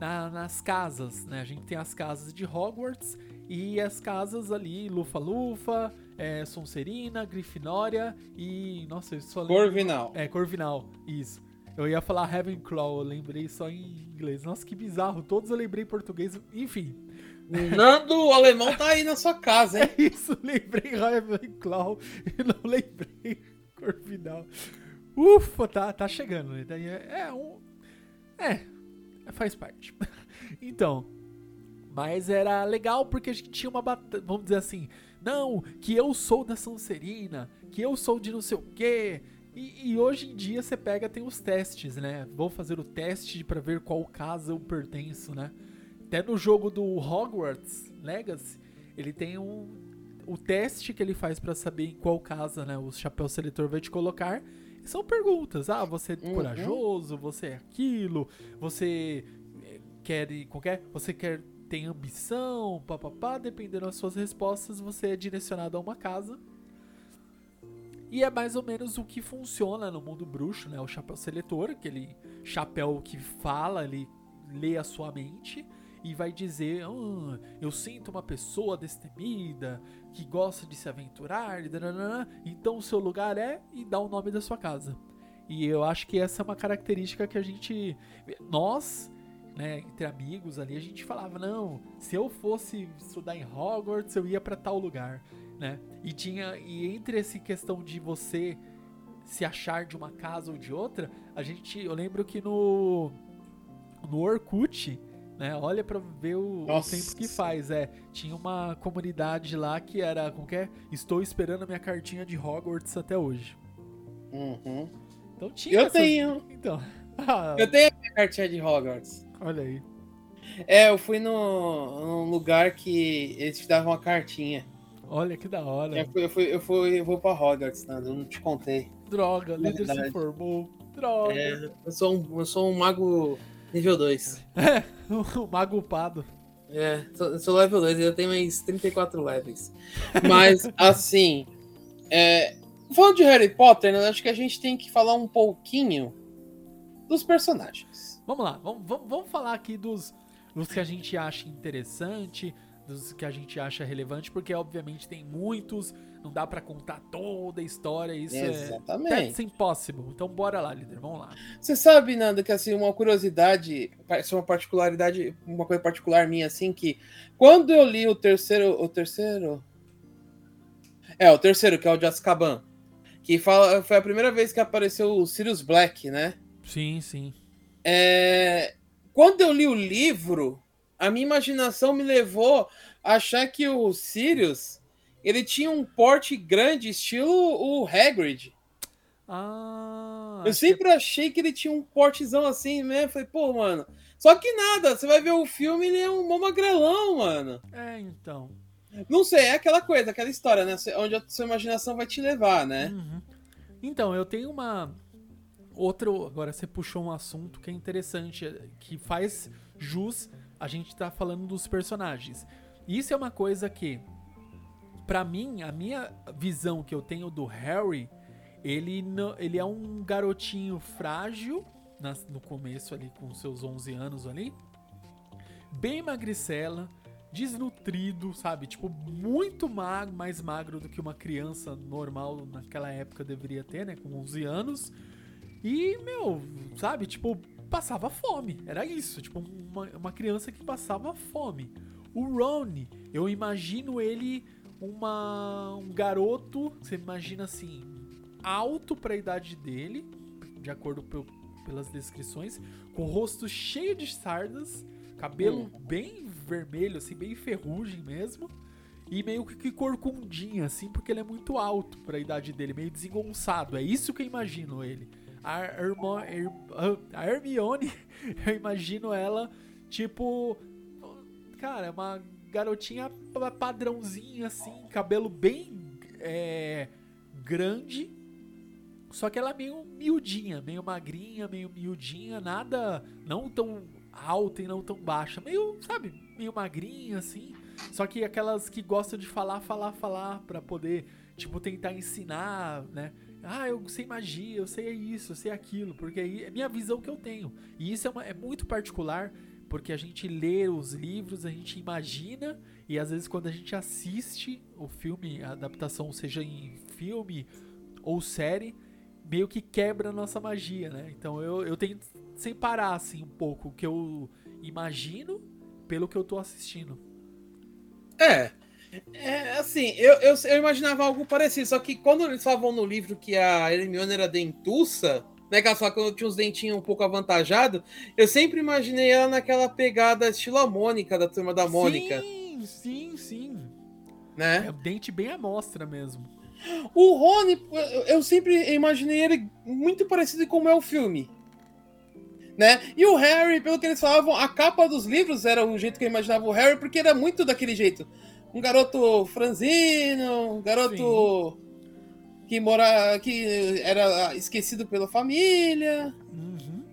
Na- nas casas, né? A gente tem as casas de Hogwarts e as casas ali, Lufa-Lufa, é, Sonserina, Grifinória e... Nossa, eu só lembro... Corvinal. É, Corvinal, isso. Eu ia falar Ravenclaw, eu lembrei só em inglês. Nossa, que bizarro. Todos eu lembrei em português. Enfim, Nando, o alemão tá aí na sua casa, hein? é isso. Lembrei Ravenclaw e não lembrei Corvinal. Ufa, tá, tá chegando. né? É, é um... É, faz parte. Então, mas era legal porque a gente tinha uma batalha, vamos dizer assim, não, que eu sou da Sonserina, que eu sou de não sei o quê. E, e hoje em dia você pega, tem os testes, né? Vou fazer o teste pra ver qual casa eu pertenço, né? Até no jogo do Hogwarts Legacy, ele tem um o teste que ele faz pra saber em qual casa, né, o chapéu seletor vai te colocar. São perguntas. Ah, você é Uhum. corajoso, você é aquilo, você eh, quer qualquer, você quer tem ambição, papapá, dependendo das suas respostas, você é direcionado a uma casa. E é mais ou menos o que funciona no mundo bruxo, né? O chapéu seletor, aquele chapéu que fala, ele lê a sua mente e vai dizer: "Ah, Eu sinto uma pessoa destemida, que gosta de se aventurar, então o seu lugar é e dá o nome da sua casa. E eu acho que essa é uma característica que a gente. Nós, né, entre amigos ali, a gente falava: não, se eu fosse estudar em Hogwarts, eu ia pra tal lugar, né? E tinha. E entre essa questão de você se achar de uma casa ou de outra, a gente. Eu lembro que no. No Orkut, né? Olha pra ver o, o tempo que faz. É, tinha uma comunidade lá que era. Como que é? Estou esperando a minha cartinha de Hogwarts até hoje. Uhum. Então tinha. Eu essas- tenho. Então. Ah, Eu tenho a minha cartinha de Hogwarts. olha aí. É, eu fui no, num lugar que eles te davam uma cartinha. Olha que da hora. Eu, fui, eu, fui, eu, fui, eu vou pra Hogwarts, Nando, eu não te contei. Droga, líder se formou. Droga. É, eu, sou um, eu sou um mago nível 2. o mago upado. É, sou, eu sou level 2, eu tenho mais 34 levels. Mas, assim, é, falando de Harry Potter, né, acho que a gente tem que falar um pouquinho dos personagens. Vamos lá, vamos, vamos, vamos falar aqui dos, dos que a gente acha interessante, dos que a gente acha relevante, porque obviamente tem muitos, não dá pra contar toda a história, isso é Exatamente. that's impossible. Então bora lá, líder, vamos lá. Você sabe, Nando, que assim, uma curiosidade, parece uma particularidade, uma coisa particular minha, assim, que quando eu li o terceiro. O terceiro. É, o terceiro, que é o de Azkaban. Que fala, foi a primeira vez que apareceu o Sirius Black, né? Sim, sim. É, quando eu li o livro, a minha imaginação me levou a achar que o Sirius ele tinha um porte grande, estilo o Hagrid. Ah, Eu que- sempre achei que ele tinha um portezão assim mesmo. Falei, pô, mano. Só que nada, você vai ver o filme, ele é um mó magrelão, mano. É, então. Não sei, é aquela coisa, aquela história, né? Onde a sua imaginação vai te levar, né? Uhum. Então, eu tenho uma. Outro. Agora você puxou um assunto que é interessante, que faz jus a gente tá falando dos personagens. Isso é uma coisa que, pra mim, a minha visão que eu tenho do Harry, ele, não- ele é um garotinho frágil, no começo ali, com seus 11 anos ali, bem magricela, desnutrido, sabe? Tipo, muito magro, mais magro do que uma criança normal naquela época deveria ter, né? Com 11 anos. E, meu, sabe, tipo, passava fome. Era isso, tipo, uma, uma criança que passava fome. O Ron, eu imagino ele uma, um garoto, você imagina assim, alto para a idade dele, de acordo pel, pelas descrições, com o rosto cheio de sardas, cabelo hum. bem vermelho, assim, bem ferrugem mesmo. E meio que corcundinho, assim, porque ele é muito alto para a idade dele, meio desengonçado. É isso que eu imagino ele. A, Hermo, Her, a Hermione, eu imagino ela, tipo. Cara, é uma garotinha padrãozinha, assim, cabelo bem é, grande. Só que ela é meio miudinha, meio magrinha, meio miudinha, nada. Não tão alta e não tão baixa. Meio, sabe, meio magrinha, assim. Só que aquelas que gostam de falar, falar, falar para poder, tipo, tentar ensinar, né? Ah, eu sei magia, eu sei isso, eu sei aquilo, porque aí é minha visão que eu tenho. E isso é, uma, é muito particular, porque a gente lê os livros, a gente imagina, e às vezes quando a gente assiste o filme, a adaptação, seja em filme ou série, meio que quebra a nossa magia, né? Então eu, eu tenho separar assim um pouco o que eu imagino pelo que eu tô assistindo. É. É, assim, eu, eu, eu, imaginava algo parecido, só que quando eles falavam no livro que a Hermione era dentuça, né, falava que tinha uns dentinhos um pouco avantajados, eu sempre imaginei ela naquela pegada estilo a Mônica, da Turma da Mônica. Sim, sim, sim. Né? É o dente bem à mostra mesmo. O Rony, eu sempre imaginei ele muito parecido com é o filme né? E o Harry, pelo que eles falavam, a capa dos livros era o jeito que eu imaginava o Harry, porque era muito daquele jeito. Um garoto franzino, um garoto Sim. Que mora, que era esquecido pela família, uhum.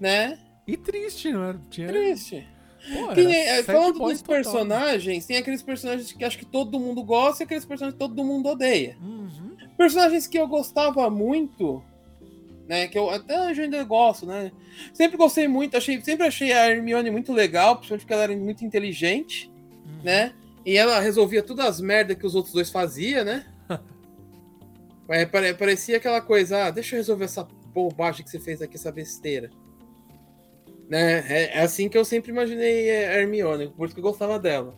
né? E triste, não é? Tinha... Triste. Pô, que, falando dos total. personagens, tem aqueles personagens que acho que todo mundo gosta e aqueles personagens que todo mundo odeia. Uhum. Personagens que eu gostava muito né? Que eu até hoje ainda gosto, né? Sempre gostei muito, achei, sempre achei a Hermione muito legal, principalmente porque ela era muito inteligente, uhum. né? E ela resolvia todas as merdas que os outros dois faziam, né? É, parecia aquela coisa, ah, deixa eu resolver essa bobagem que você fez aqui, essa besteira. Né? É, é assim que eu sempre imaginei a Hermione, por isso que eu gostava dela.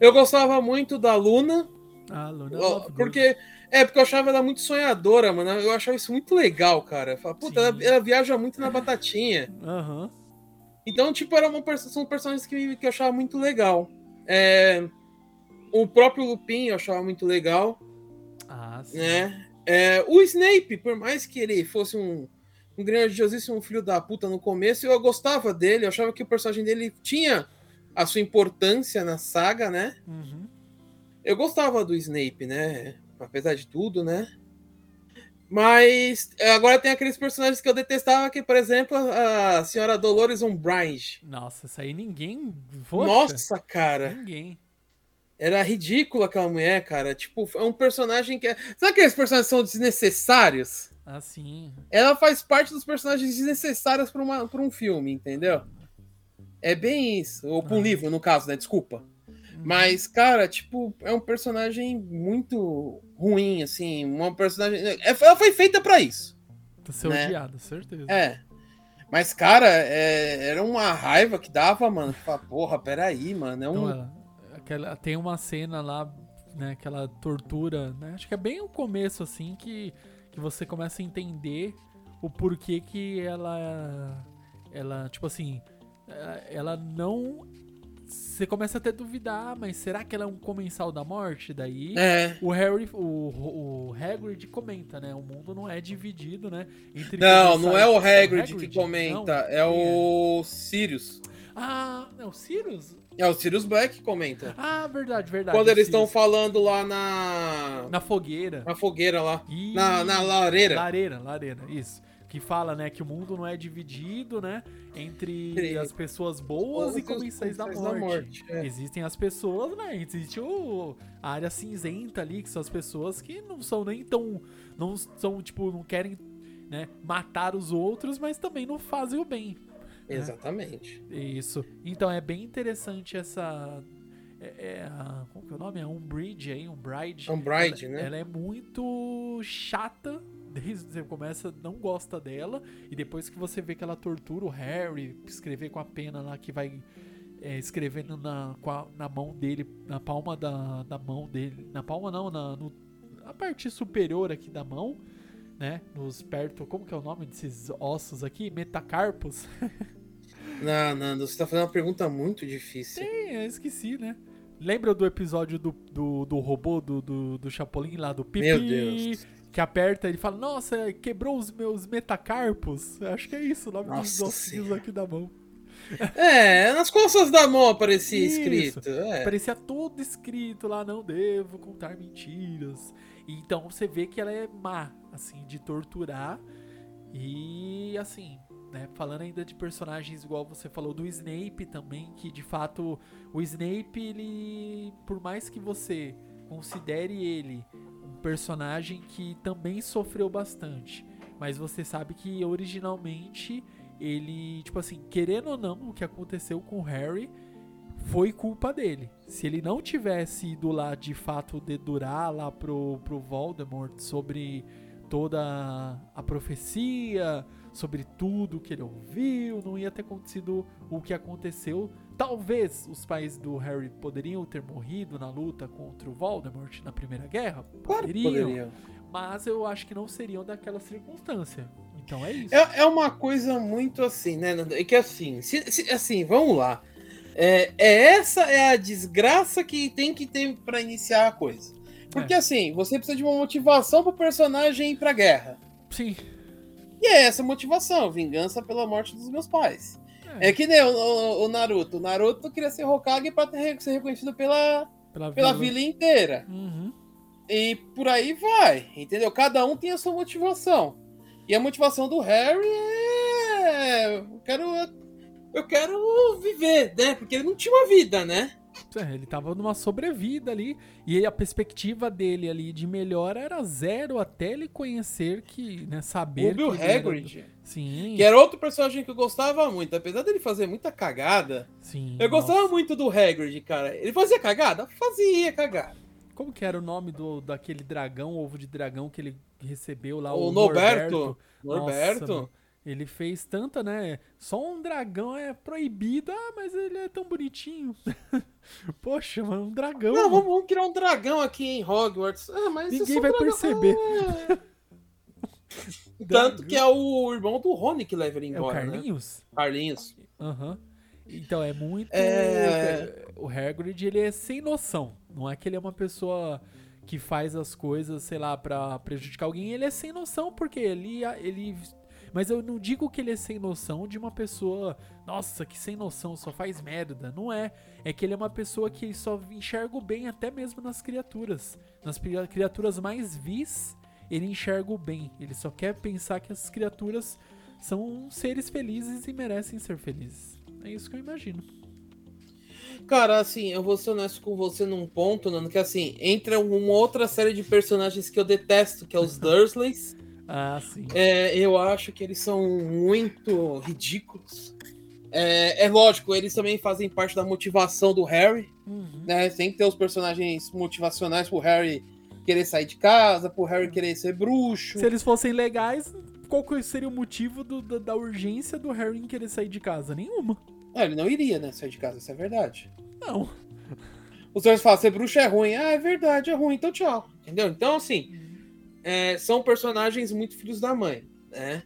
Eu gostava muito da Luna. Ah, Luna. Porque é, porque eu achava ela muito sonhadora, mano. Eu achava isso muito legal, cara. Fala, puta, ela, ela, viaja muito na batatinha. Uhum. Então, tipo, era uma, são personagens que, que eu achava muito legal. É, o próprio Lupin eu achava muito legal. Ah. Né? É, o Snape, por mais que ele fosse um, um grandiosíssimo filho da puta no começo, eu gostava dele. Eu achava que o personagem dele tinha a sua importância na saga, né? Uhum. Eu gostava do Snape, né? apesar de tudo, né? Mas agora tem aqueles personagens que eu detestava, que, por exemplo, a senhora Dolores Umbridge. Nossa, isso aí ninguém. Poxa, Nossa, cara. Ninguém. Era ridícula aquela mulher, cara. Tipo, é um personagem que. É... Sabe aqueles personagens que são desnecessários? Ah, sim. Ela faz parte dos personagens desnecessários para um filme, entendeu? É bem isso. Ou para um ah. livro, no caso, né? Desculpa. Mas, cara, tipo, é um personagem muito ruim, assim. Uma personagem. Ela foi feita para isso. Pra ser né? odiada, certeza. É. Mas, cara, é, era uma raiva que dava, mano. Fala, porra, peraí, mano. É um... Então, aquela, tem uma cena lá, né? Aquela tortura, né? Acho que é bem o começo, assim, que, que você começa a entender o porquê que ela. Ela, tipo assim. Ela não você começa até a duvidar, mas será que ela é um comensal da morte? Daí é. o Harry, o, o Hagrid comenta, né? O mundo não é dividido, né? não, não é o Hagrid, Hagrid que comenta, não, é o é. Sirius. Ah, é o Sirius? É o Sirius Black que comenta. Ah, verdade, verdade. Quando eles estão falando lá na. Na fogueira. Na fogueira lá. Na, na lareira. Lareira, lareira, isso que fala, né, que o mundo não é dividido, né, entre as pessoas boas e comensais da morte. Da morte é. Existem as pessoas, né, existe o, a área cinzenta ali, que são as pessoas que não são nem tão, não são, tipo, não querem, né, matar os outros, mas também não fazem o bem. Né? Exatamente. Né? Isso. Então é bem interessante essa é, é a, como que é o nome? É Umbridge aí, Umbride. Umbride, ela, né? Ela é muito chata desde você começa, não gosta dela, e depois que você vê que ela tortura o Harry, escrever com a pena lá que vai é, escrevendo na, a, na mão dele, na palma da, da mão dele, na palma não, na, no, a parte superior aqui da mão, né? Nos perto, como que é o nome desses ossos aqui? Metacarpos. não, não, você tá fazendo uma pergunta muito difícil. Sim, eu esqueci, né? Lembra do episódio do, do, do robô do, do, do Chapolin lá, do Pipi? Meu Deus. Que aperta ele fala, nossa, quebrou os meus metacarpos. Acho que é isso o nome nossa dos ossinhos aqui da mão. É, nas costas da mão aparecia isso. escrito. É. Aparecia tudo escrito lá, não devo contar mentiras. Então você vê que ela é má, assim, de torturar. E assim, né, falando ainda de personagens igual você falou do Snape também, que de fato o Snape, ele, por mais que você considere ele um personagem que também sofreu bastante, mas você sabe que originalmente ele, tipo assim, querendo ou não, o que aconteceu com o Harry foi culpa dele. Se ele não tivesse ido lá de fato dedurar lá pro, pro Voldemort sobre toda a profecia, sobre tudo que ele ouviu, não ia ter acontecido o que aconteceu. Talvez os pais do Harry poderiam ter morrido na luta contra o Voldemort na Primeira Guerra. Poderiam. poderiam. Mas eu acho que não seriam daquela circunstância. Então é isso. É, é uma coisa muito assim, né? É que assim, se, se, assim, vamos lá. É, é, essa é a desgraça que tem que ter para iniciar a coisa. Porque é. assim, você precisa de uma motivação pro personagem ir pra guerra. Sim. E é essa motivação, vingança pela morte dos meus pais. É, é que nem o, o, o, Naruto. O Naruto queria ser Hokage pra ter, ser reconhecido pela, pela, pela vila. vila inteira. Uhum. E por aí vai, entendeu? Cada um tem a sua motivação. E a motivação do Harry é. Eu quero. Eu quero viver, né? Porque ele não tinha uma vida, né? É, ele tava numa sobrevida ali. E a perspectiva dele ali de melhora era zero até ele conhecer que, né, saber. O Bill Hagrid. Era... Sim. Que era outro personagem que eu gostava muito. Apesar dele fazer muita cagada. Sim. Eu nossa. gostava muito do Hagrid, cara. Ele fazia cagada? Fazia cagada. Como que era o nome do, daquele dragão, ovo de dragão que ele recebeu lá? O, o Norberto. Norberto. Nossa, ele fez tanta, né? Só um dragão é proibido, ah, mas ele é tão bonitinho. Poxa, mano, um dragão. Não, vamos, vamos, criar um dragão aqui em Hogwarts. Ah, mas Ninguém vai dragão. perceber. Ah. Tanto que é o irmão do Rony que leva ele embora. É o Carlinhos? Né? Carlinhos. Aham. Uhum. Então é muito. É... O Hagrid, ele é sem noção. Não é que ele é uma pessoa que faz as coisas, sei lá, para prejudicar alguém. Ele é sem noção porque ele, ele mas eu não digo que ele é sem noção de uma pessoa, nossa, que sem noção, só faz merda. Não é. É que ele é uma pessoa que só enxerga o bem até mesmo nas criaturas. Nas criaturas mais vis, ele enxerga o bem. Ele só quer pensar que as criaturas são seres felizes e merecem ser felizes. É isso que eu imagino. Cara, assim, eu vou ser honesto com você num ponto, Nando, que assim, entra uma outra série de personagens que eu detesto, que é os Dursleys. Ah, sim. É, eu acho que eles são muito ridículos. É, é, lógico, eles também fazem parte da motivação do Harry. Uhum. Né? Tem que ter os personagens motivacionais pro Harry querer sair de casa, pro Harry querer ser bruxo. Se eles fossem legais, qual seria o motivo do, da, da, urgência do Harry em querer sair de casa? Nenhuma. É, ele não iria, né, sair de casa, isso é verdade. Não. Os dois falam, ser bruxo é ruim. Ah, é verdade, é ruim, então tchau. Entendeu? Então, assim, é, são personagens muito filhos da mãe, né?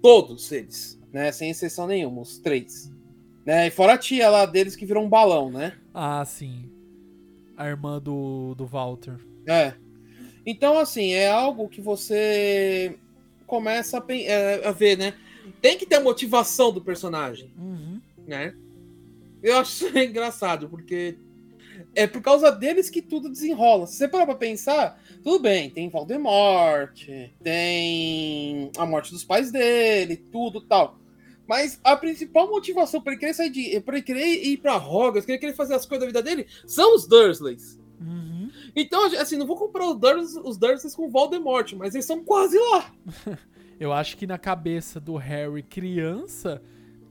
Todos eles, né? Sem exceção nenhuma, os três. Né? E fora a tia lá deles que virou um balão, né? Ah, sim. A irmã do, do Walter. É. Então, assim, é algo que você começa a, é, a ver, né? Tem que ter a motivação do personagem, uhum. né? Eu acho engraçado, porque é por causa deles que tudo desenrola. Se você parar pra pensar, tudo bem, tem Voldemort, tem a morte dos pais dele, tudo tal. Mas a principal motivação para ele querer sair de. para ele querer ir pra Hogwarts, querer, querer fazer as coisas da vida dele, são os Dursleys. Uhum. Então, assim, não vou comprar os Dursleys, os Dursleys com Voldemort, mas eles são quase lá. Eu acho que na cabeça do Harry criança,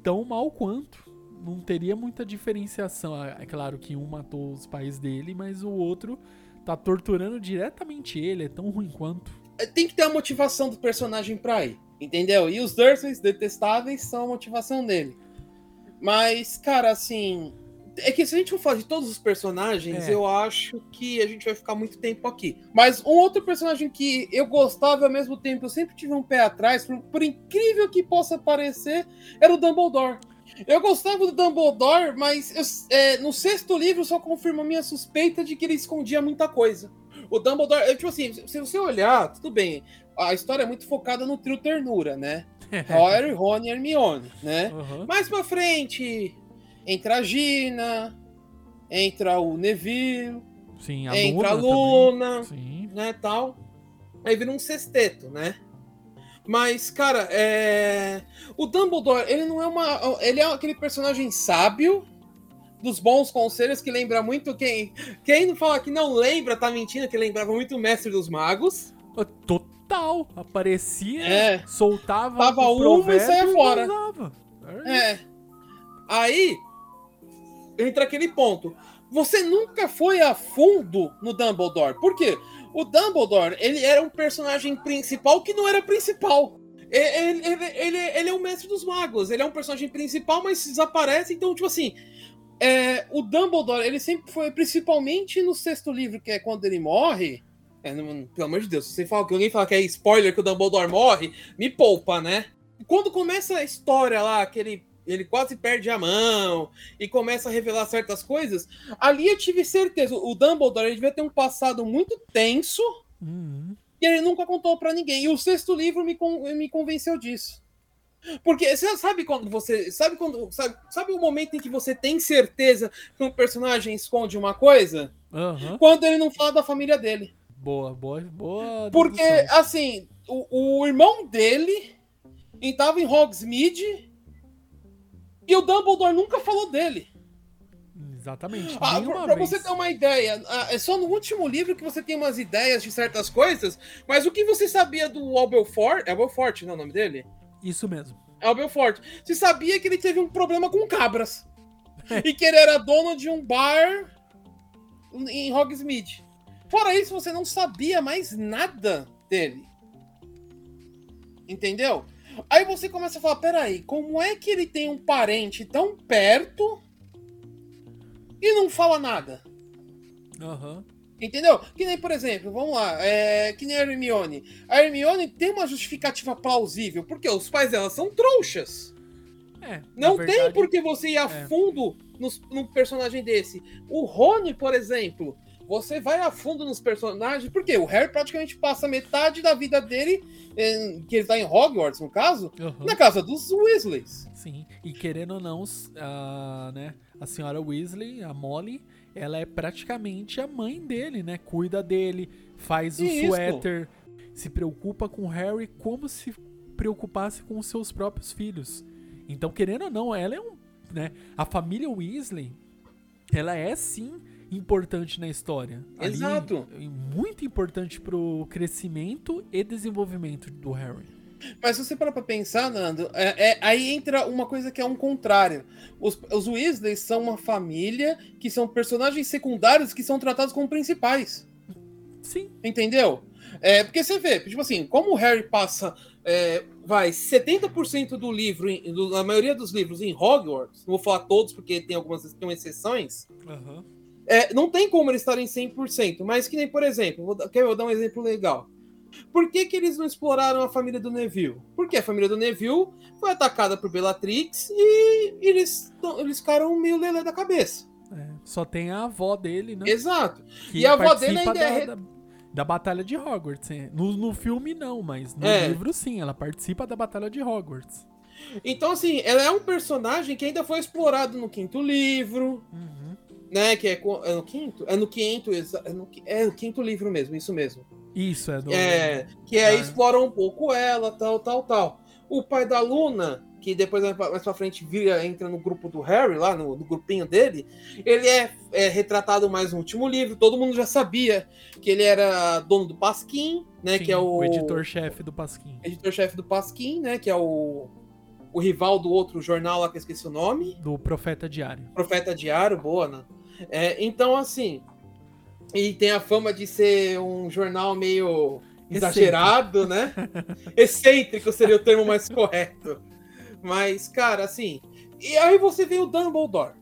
tão mal quanto não teria muita diferenciação. É, é claro que um matou os pais dele, mas o outro tá torturando diretamente ele, é tão ruim quanto. tem que ter a motivação do personagem pra ir, entendeu? E os Dursleys detestáveis são a motivação dele. Mas, cara, assim. É que se a gente for falar de todos os personagens, É. eu acho que a gente vai ficar muito tempo aqui. Mas um outro personagem que eu gostava e ao mesmo tempo eu sempre tive um pé atrás, por, por incrível que possa parecer, era o Dumbledore. Eu gostava do Dumbledore, mas eu- é, no sexto livro só confirma a minha suspeita de que ele escondia muita coisa. O Dumbledore, é, tipo assim, se você olhar, tudo bem, a história é muito focada no trio ternura, né? Harry, Ron e Hermione, né? Aham. Mais pra frente, entra a Gina, entra o Neville, Sim, a entra a Luna. Luna, também. Sim. né, tal. Aí vira um sexteto, né? Mas, cara, é... o Dumbledore, ele não é uma... Ele é aquele personagem sábio, dos bons conselhos, que lembra muito quem... Quem não fala que não lembra, tá mentindo, que lembrava muito o Mestre dos Magos. Ah, Total. Aparecia, É. soltava Dava o uma e saía fora. usava. É. Aí entra aquele ponto. Você nunca foi a fundo no Dumbledore. Por quê? O Dumbledore, ele era um personagem principal que não era principal. Ele, ele, ele, ele é o mestre dos magos. Ele é um personagem principal, mas desaparece. Então, tipo assim, é, o Dumbledore, ele sempre foi, principalmente no sexto livro, que é quando ele morre. é, pelo amor de Deus, se você fala que alguém fala que é spoiler que o Dumbledore morre, me poupa, né? Quando começa a história lá, que ele, ele quase perde a mão e começa a revelar certas coisas, ali eu tive certeza. O Dumbledore ele devia ter um passado muito tenso Uhum. e ele nunca contou pra ninguém. E o sexto livro me, me convenceu disso. Porque você sabe quando você. Sabe quando. Sabe, sabe o momento em que você tem certeza que um personagem esconde uma coisa? Aham. Quando ele não fala da família dele. Boa, boa, boa. Porque, dedução. assim, o, o irmão dele estava em Hogsmeade e o Dumbledore nunca falou dele. Exatamente. Ah, pra vez. você ter uma ideia, ah, é só no último livro que você tem umas ideias de certas coisas, mas o que você sabia do Albelfort? É Albelfort, não é o nome dele? Isso mesmo. Albelfort. Você sabia que ele teve um problema com cabras. e que ele era dono de um bar em Hogsmeade. Fora isso, você não sabia mais nada dele. Entendeu? Aí você começa a falar, peraí, como é que ele tem um parente tão perto e não fala nada? Aham. Entendeu? Que nem, por exemplo, vamos lá, é, que nem a Hermione. A Hermione tem uma justificativa plausível, porque os pais dela são trouxas. É. Não na tem verdade, por que você ir a é. fundo nos, num personagem desse. O Rony, por exemplo, você vai a fundo nos personagens, porque o Harry praticamente passa metade da vida dele, eh, que ele tá em Hogwarts, no caso, Aham. na casa dos Weasleys. Sim. E querendo ou não, a, né, a senhora Weasley, a Molly, ela é praticamente a mãe dele, né? Cuida dele, faz o Isso. suéter, se preocupa com o Harry como se preocupasse com os seus próprios filhos. Então, querendo ou não, ela é um, né? A família Weasley, ela é sim importante na história. Ali, Exato. muito importante pro crescimento e desenvolvimento do Harry. Mas se você parar pra pensar, Nando, é- é- aí entra uma coisa que é um contrário. Os, os Weasleys são uma família que são personagens secundários que são tratados como principais. Sim. Entendeu? É, porque você vê, tipo assim, como o Harry passa, é, vai, 70% do livro, do- na maioria dos livros em Hogwarts, não vou falar todos porque tem algumas tem exceções, Aham. É, não tem como eles estarem 100%, mas que nem, por exemplo, vou, eu dar um exemplo legal. Por que, que eles não exploraram a família do Neville? Porque a família do Neville foi atacada por Bellatrix e eles, eles ficaram meio lelé da cabeça. É, só tem a avó dele, né? Exato. Que E a avó dele ainda da, é da, da Batalha de Hogwarts. é. No, no filme, não, mas no É. livro, sim. Ela participa da Batalha de Hogwarts. Então, assim, ela é um personagem que ainda foi explorado no quinto livro, Uhum. Né? Que é, é no quinto? É no quinto, é no, é no quinto livro mesmo, isso mesmo. Isso, é do. É, que aí Ah. explora um pouco ela, tal, tal, tal. O pai da Luna, que depois mais pra- frente vira, entra no grupo do Harry, lá no, no grupinho dele, ele é, é retratado mais no último livro. Todo mundo já sabia que ele era dono do Pasquim, né? Sim, que é o, editor-chefe do Pasquim. editor-chefe do Pasquim, né? Que é o, o rival do outro jornal lá que eu esqueci o nome. Do Profeta Diário. Profeta Diário, boa, né? É, então, assim. E tem a fama de ser um jornal meio. exagerado, né? Excêntrico seria o termo mais correto. Mas, cara, assim. E aí você vê o Dumbledore.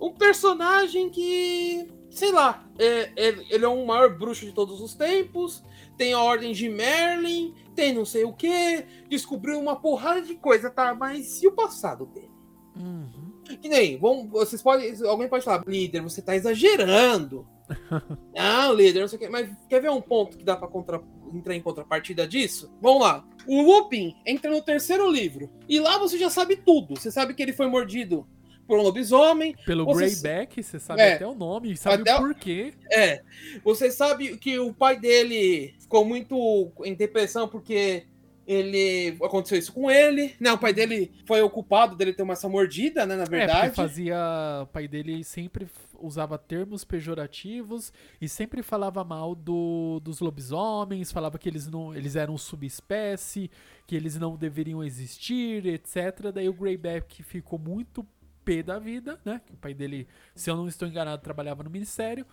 Um personagem que. Sei lá. É, é, ele é o maior bruxo de todos os tempos. Tem a ordem de Merlin. Tem não sei o que. Descobriu uma porrada de coisa, tá? Mas e o passado dele? Uhum. Que nem, vamos, vocês podem. Alguém pode falar, líder, você tá exagerando. ah, líder, não sei o que. Mas quer ver um ponto que dá pra contra, entrar em contrapartida disso? Vamos lá. O Lupin entra no terceiro livro. E lá você já sabe tudo. Você sabe que ele foi mordido por um lobisomem. Pelo Você- Greyback, você sabe É. até o nome, sabe Até o- porquê. É. Você sabe que o pai dele ficou muito em depressão porque ele aconteceu isso com ele. Né? O pai dele foi o culpado dele ter uma essa mordida, né? Na É, verdade. fazia. O pai dele sempre usava termos pejorativos e sempre falava mal do, dos lobisomens, falava que eles não eles eram subespécie, que eles não deveriam existir, etc. Daí o Greyback ficou muito pé da vida, né? Que o pai dele, se eu não estou enganado, trabalhava no ministério.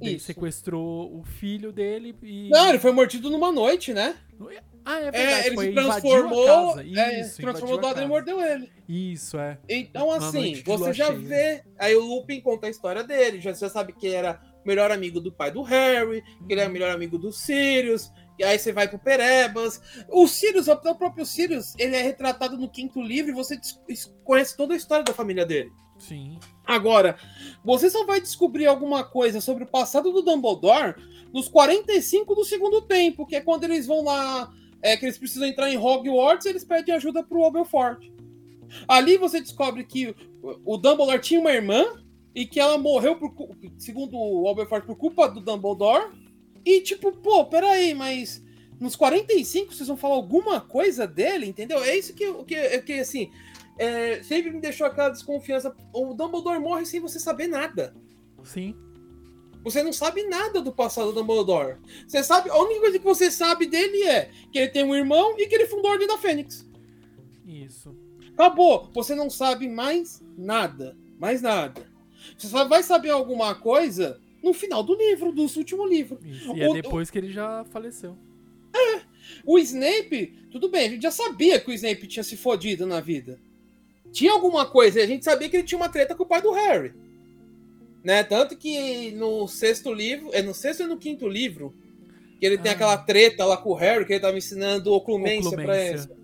Isso. sequestrou o filho dele e. Não, ele foi mordido numa noite, né? Ah, é É, verdade. ele foi, se transformou. a casa. é, Isso, se transformou invadiu do a lado e mordeu ele. Isso, é. Então, Uma assim, você já cheia. vê. Aí o Lupin conta a história dele, já, já sabe que ele era o melhor amigo do pai do Harry, que ele é o melhor amigo do Sirius. E aí você vai pro Perebas. O Sirius, até o próprio Sirius, ele é retratado no quinto livro e você conhece toda a história da família dele. Sim. Agora, você só vai descobrir alguma coisa sobre o passado do Dumbledore nos 45 do segundo tempo, que é quando eles vão lá, é, que eles precisam entrar em Hogwarts, eles pedem ajuda pro Aberforth. Ali você descobre que o Dumbledore tinha uma irmã e que ela morreu, por, segundo o Aberforth, por culpa do Dumbledore. E tipo, pô, peraí, mas nos 45 vocês vão falar alguma coisa dele, entendeu? É isso que, que, que assim, é, sempre me deixou aquela desconfiança. O Dumbledore morre sem você saber nada. Sim. Você não sabe nada do passado do Dumbledore. Você sabe, a única coisa que você sabe dele é que ele tem um irmão e que ele fundou a Ordem da Fênix. Isso. Acabou. Você não sabe mais nada. Mais nada. Você só vai saber alguma coisa no final do livro, do último livro. Isso. E é O- depois que ele já faleceu. O Snape, tudo bem, a gente já sabia que o Snape tinha se fodido na vida. Tinha alguma coisa, a gente sabia que ele tinha uma treta com o pai do Harry. Né? Tanto que no sexto livro, é no sexto e no quinto livro, que ele tem Ah. aquela treta lá com o Harry, que ele tava ensinando oclumência pra ele. Oclumência,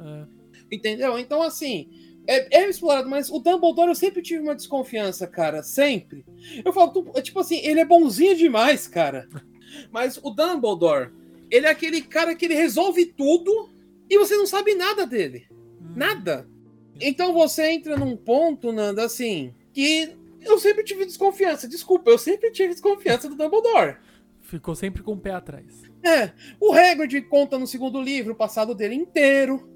é. Entendeu? Então, assim, é, é explorado, mas o Dumbledore eu sempre tive uma desconfiança, cara. Sempre. Eu falo, tu- é tipo assim, ele é bonzinho demais, cara. Mas o Dumbledore, ele é aquele cara que ele resolve tudo e você não sabe nada dele. Hum. Nada. Então você entra num ponto, Nanda, assim, que eu sempre tive desconfiança. Desculpa, eu sempre tive desconfiança do Dumbledore. Ficou sempre com o pé atrás. É, o Hagrid conta no segundo livro o passado dele inteiro.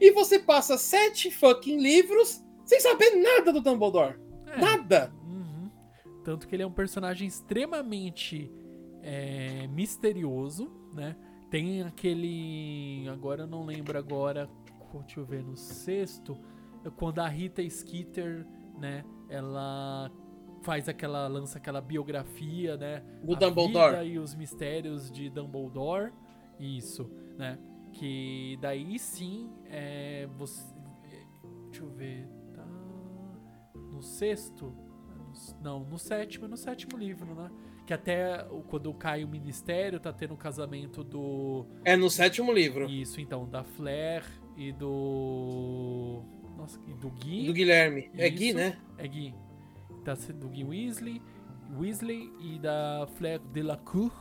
E você passa sete fucking livros sem saber nada do Dumbledore. É. Nada. Uhum. Tanto que ele é um personagem extremamente é, misterioso, né? Tem aquele. Agora eu não lembro agora. Deixa eu ver no sexto. Quando a Rita Skeeter, né? Ela faz aquela. lança aquela biografia, né? Do a Dumbledore. vida e os mistérios de Dumbledore. Isso, né? Que daí sim é. Você, deixa eu ver. Tá. No sexto. Não, no sétimo, no sétimo livro, né? Que até o- quando cai o ministério, tá tendo o casamento do. É no sétimo livro. Isso, então, da Flair e do. Nossa, do Gui. Do Guilherme. É Gui, Isso. né? É Gui. Tá do Gui Weasley, Weasley e da Flair Delacour.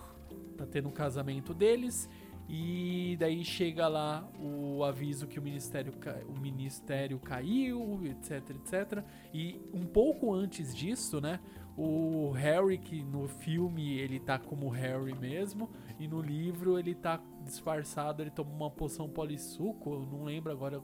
Tá tendo um casamento deles. E daí chega lá o aviso que o ministério, o ministério caiu, etc, etc. E um pouco antes disso, né? O Harry, que no filme ele tá como Harry mesmo, e no livro ele tá disfarçado, ele toma uma poção polissuco, eu não lembro agora,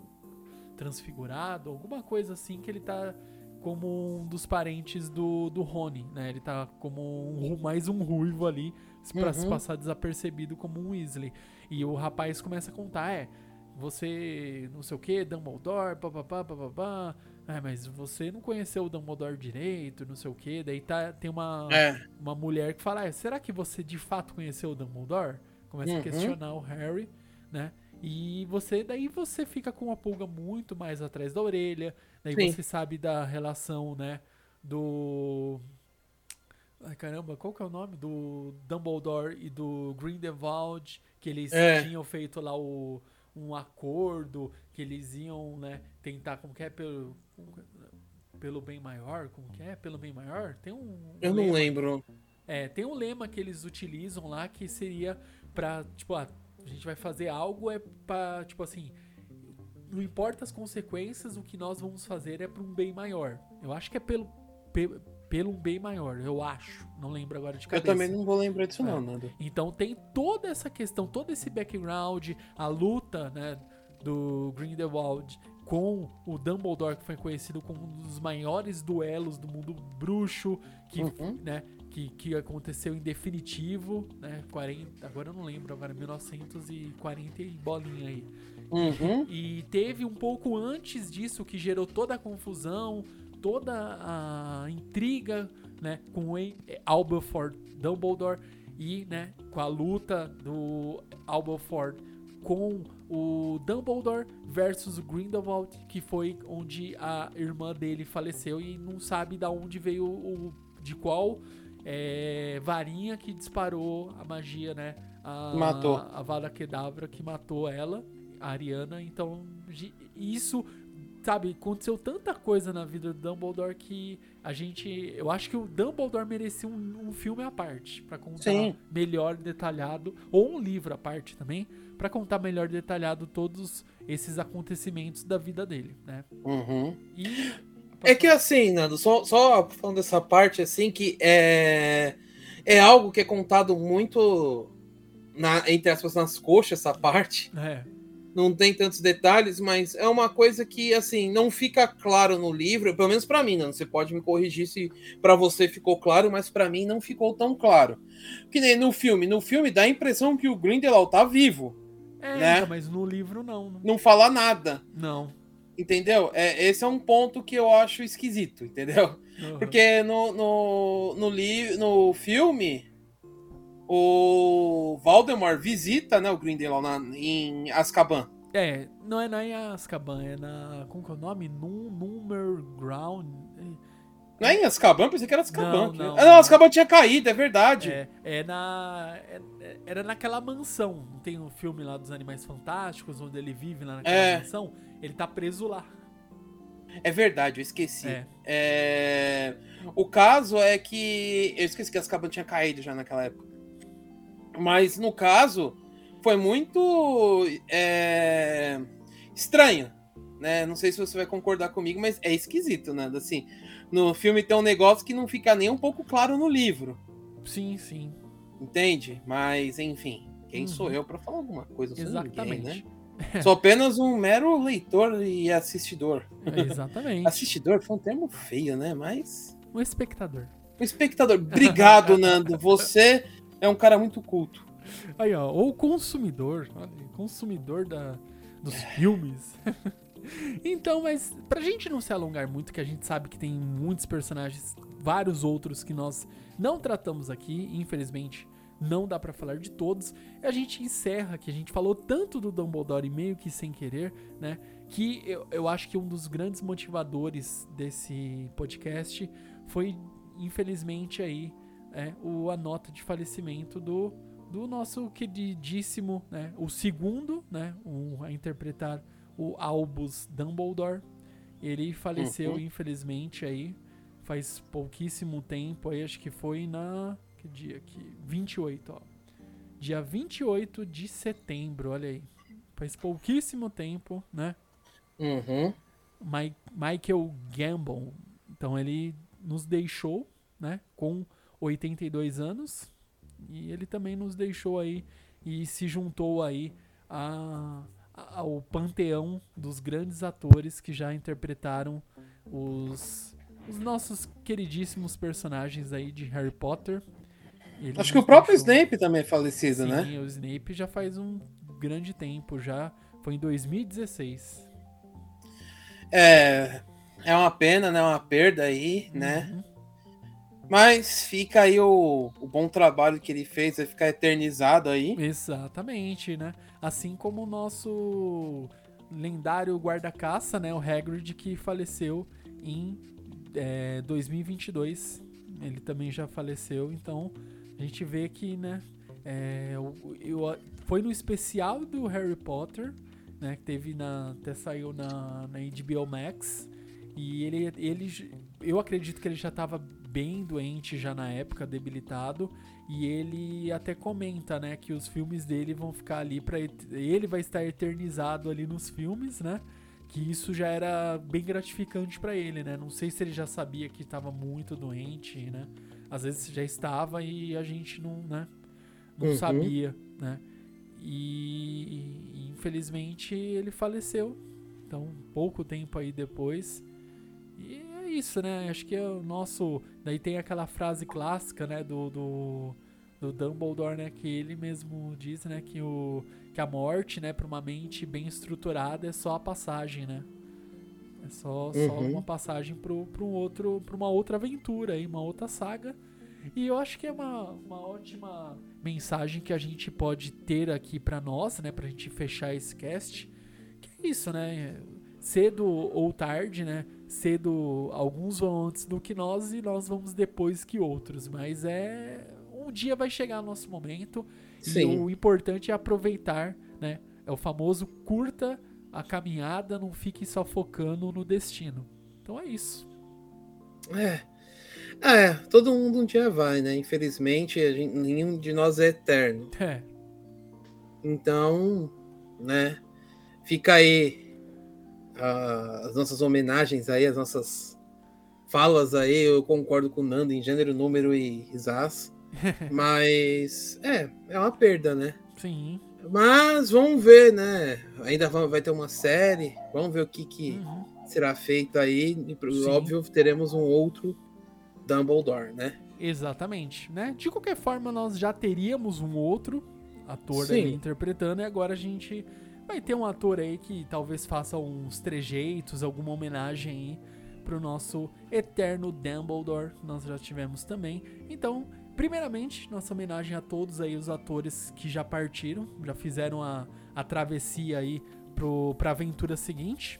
transfigurado, alguma coisa assim, que ele tá como um dos parentes do, do Rony, né? Ele tá como um mais um ruivo ali, pra se Uhum. passar desapercebido como um Weasley. E o rapaz começa a contar, é, você não sei o que, Dumbledore, papapá, papapá. É, mas você não conheceu o Dumbledore direito, não sei o que. Daí tá, tem uma, É. uma mulher que fala, "É, será que você de fato conheceu o Dumbledore? começa a Uhum. questionar o Harry, né? E você, daí você fica com uma pulga muito mais atrás da orelha, daí Sim. você sabe da relação, né, do Ai caramba, qual que é o nome do Dumbledore e do Grindelwald, que eles É. tinham feito lá o um acordo, que eles iam, né, tentar como que é pelo pelo bem maior, como que é? Pelo bem maior? Tem um Eu não lema- lembro. é, tem um lema que eles utilizam lá que seria pra, tipo, ah, a gente vai fazer algo é pra, tipo assim, não importa as consequências, o que nós vamos fazer é pra um bem maior. Eu acho que é pelo, pe- pelo um bem maior, eu acho. Não lembro agora de Eu cabeça. também não vou lembrar disso, É. não, Nando. Então tem toda essa questão, todo esse background, a luta, né, do Grindelwald com o Dumbledore, que foi conhecido como um dos maiores duelos do mundo bruxo, que, Uhum. né, que, que aconteceu em definitivo, né, 40, agora eu não lembro, agora 1940 e bolinha aí. Uhum. E teve um pouco antes disso que gerou toda a confusão, toda a intriga, né, com Albuford Dumbledore e, né, com a luta do Albuford com o Dumbledore versus o Grindelwald, que foi onde a irmã dele faleceu e não sabe da onde veio o de qual é, varinha que disparou a magia, né? A, Matou. a Vada Kedavra que matou ela, a Ariana. Então, isso, sabe, aconteceu tanta coisa na vida do Dumbledore que a gente. Eu acho que o Dumbledore merecia um, um filme à parte, pra contar Sim. melhor detalhado, ou um livro à parte também, pra contar melhor detalhado todos esses acontecimentos da vida dele, né? Uhum. E. É que assim, Nando, só, só falando dessa parte, assim, que é, é algo que é contado muito, na, entre aspas, nas coxas, essa parte. É, Não tem tantos detalhes, mas é uma coisa que, assim, não fica claro no livro, pelo menos pra mim, Nando. Você pode me corrigir se pra você ficou claro, mas pra mim não ficou tão claro. Que nem no filme. No filme dá a impressão que o Grindelwald tá vivo. é Né? então, mas no livro não. Não. Não fala nada. não. Entendeu? É, esse é um ponto que eu acho esquisito, entendeu? Uhum. Porque no, no, no, li, no filme, o Voldemort visita né, o Grindelwald na, em Azkaban. É, não é na em Azkaban, é na. Como que é o nome? Num, Number Ground. Não é em Azkaban? Pensei que era Azkaban. Não, não, ah, não, não. Azkaban tinha caído, é verdade. É, é na. é- é- era naquela mansão. Não tem um filme lá dos Animais Fantásticos, onde ele vive lá naquela É. mansão? Ele tá preso lá. É verdade, eu esqueci. É. É, O caso é que. Eu esqueci que Azkaban tinha caído já naquela época. Mas no caso, foi muito é, estranho. Né? Não sei se você vai concordar comigo, mas é esquisito, né? Assim, no filme tem um negócio que não fica nem um pouco claro no livro. Sim, sim. Entende? Mas, enfim, quem Uhum. sou eu para falar alguma coisa sobre Exatamente. ninguém, né? Sou apenas um mero leitor e assistidor. É, exatamente. Assistidor foi um termo feio, né? Mas. O espectador. O espectador. Obrigado, Nando. Você é um cara muito culto. Aí, ó, ou consumidor, consumidor da, dos filmes. então, mas pra gente não se alongar muito, que a gente sabe que tem muitos personagens, vários outros que nós não tratamos aqui, infelizmente não dá pra falar de todos. A gente encerra que a gente falou tanto do Dumbledore meio que sem querer, né? Que eu, eu acho que um dos grandes motivadores desse podcast foi, infelizmente, aí, é, o, a nota de falecimento do, do nosso queridíssimo, né? O segundo, né? Um, a interpretar o Albus Dumbledore. Ele faleceu, Uhum. infelizmente, aí faz pouquíssimo tempo, aí acho que foi na. Que dia aqui? 28, ó. Dia 28 de setembro, olha aí. Faz pouquíssimo tempo, né? Uhum. Mi- Michael Gambon. Então ele nos deixou, né, com 82 anos. E ele também nos deixou aí e se juntou aí a- a- ao panteão dos grandes atores que já interpretaram os, os nossos queridíssimos personagens aí de Harry Potter. Ele Acho que o próprio deixou- Snape também é falecido, Sim, né? o Snape já faz um grande tempo já. Foi em 2016. É. É uma pena, né? Uma perda aí, né? Uhum. Mas fica aí o, o bom trabalho que ele fez, vai ficar eternizado aí. Exatamente, né? Assim como o nosso lendário guarda-caça, né? O Hagrid, que faleceu em é, 2022. Ele também já faleceu, então a gente vê que, né? É, eu, eu, foi no especial do Harry Potter, né? Que teve na. Até saiu na, na HBO Max. E ele, ele. Eu acredito que ele já estava bem doente já na época, debilitado. E ele até comenta, né, que os filmes dele vão ficar ali para ele vai estar eternizado ali nos filmes, né? Que isso já era bem gratificante para ele, né? Não sei se ele já sabia que estava muito doente, né? Às vezes já estava e a gente não, né? Não uhum. sabia, né? E, e infelizmente ele faleceu. Então, pouco tempo aí depois. E é isso, né? Acho que é o nosso. Daí tem aquela frase clássica, né? Do, do, do Dumbledore, né? Que ele mesmo diz, né? Que, o, que a morte, né? Para uma mente bem estruturada é só a passagem, né? É só, uhum. só uma passagem para um outro, para uma outra aventura, aí, uma outra saga. E eu acho que é uma, uma ótima mensagem que a gente pode ter aqui para nós, né, pra gente fechar esse cast. Que é isso, né? Cedo ou tarde, né? Cedo alguns vão antes do que nós e nós vamos depois que outros, mas é um dia vai chegar o nosso momento Sim. e o importante é aproveitar, né? É o famoso curta a caminhada, não fique só focando no destino. Então é isso. É, é, todo mundo um dia vai, né? Infelizmente, gente, nenhum de nós é eterno. É. Então, né? Fica aí uh, as nossas homenagens aí, as nossas falas aí. Eu concordo com o Nando em gênero, número e risas. Mas, é, é uma perda, né? Sim. Mas vamos ver, né? Ainda vai ter uma série. Vamos ver o que, que uhum. será feito aí. E, óbvio, teremos um outro Dumbledore, né? Exatamente, né? De qualquer forma, nós já teríamos um outro ator aí interpretando e agora a gente vai ter um ator aí que talvez faça uns trejeitos, alguma homenagem aí pro nosso eterno Dumbledore, nós já tivemos também. Então, primeiramente, nossa homenagem a todos aí os atores que já partiram, já fizeram a, a travessia aí pro, pra aventura seguinte.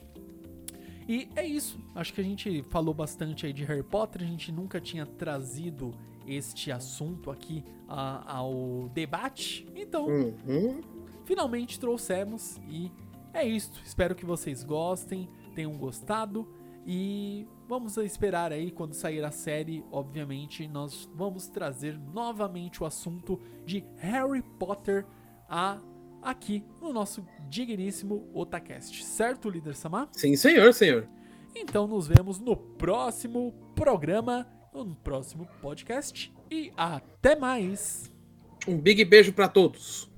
E é isso. Acho que a gente falou bastante aí de Harry Potter. A gente nunca tinha trazido este assunto aqui ao debate. Então, uhum. finalmente trouxemos e é isso. Espero que vocês gostem, tenham gostado e vamos esperar aí quando sair a série, obviamente, nós vamos trazer novamente o assunto de Harry Potter a aqui no nosso digníssimo Otacast. Certo, líder Samar? Sim, senhor, senhor. Então nos vemos no próximo programa, no próximo podcast e até mais. Um big beijo para todos.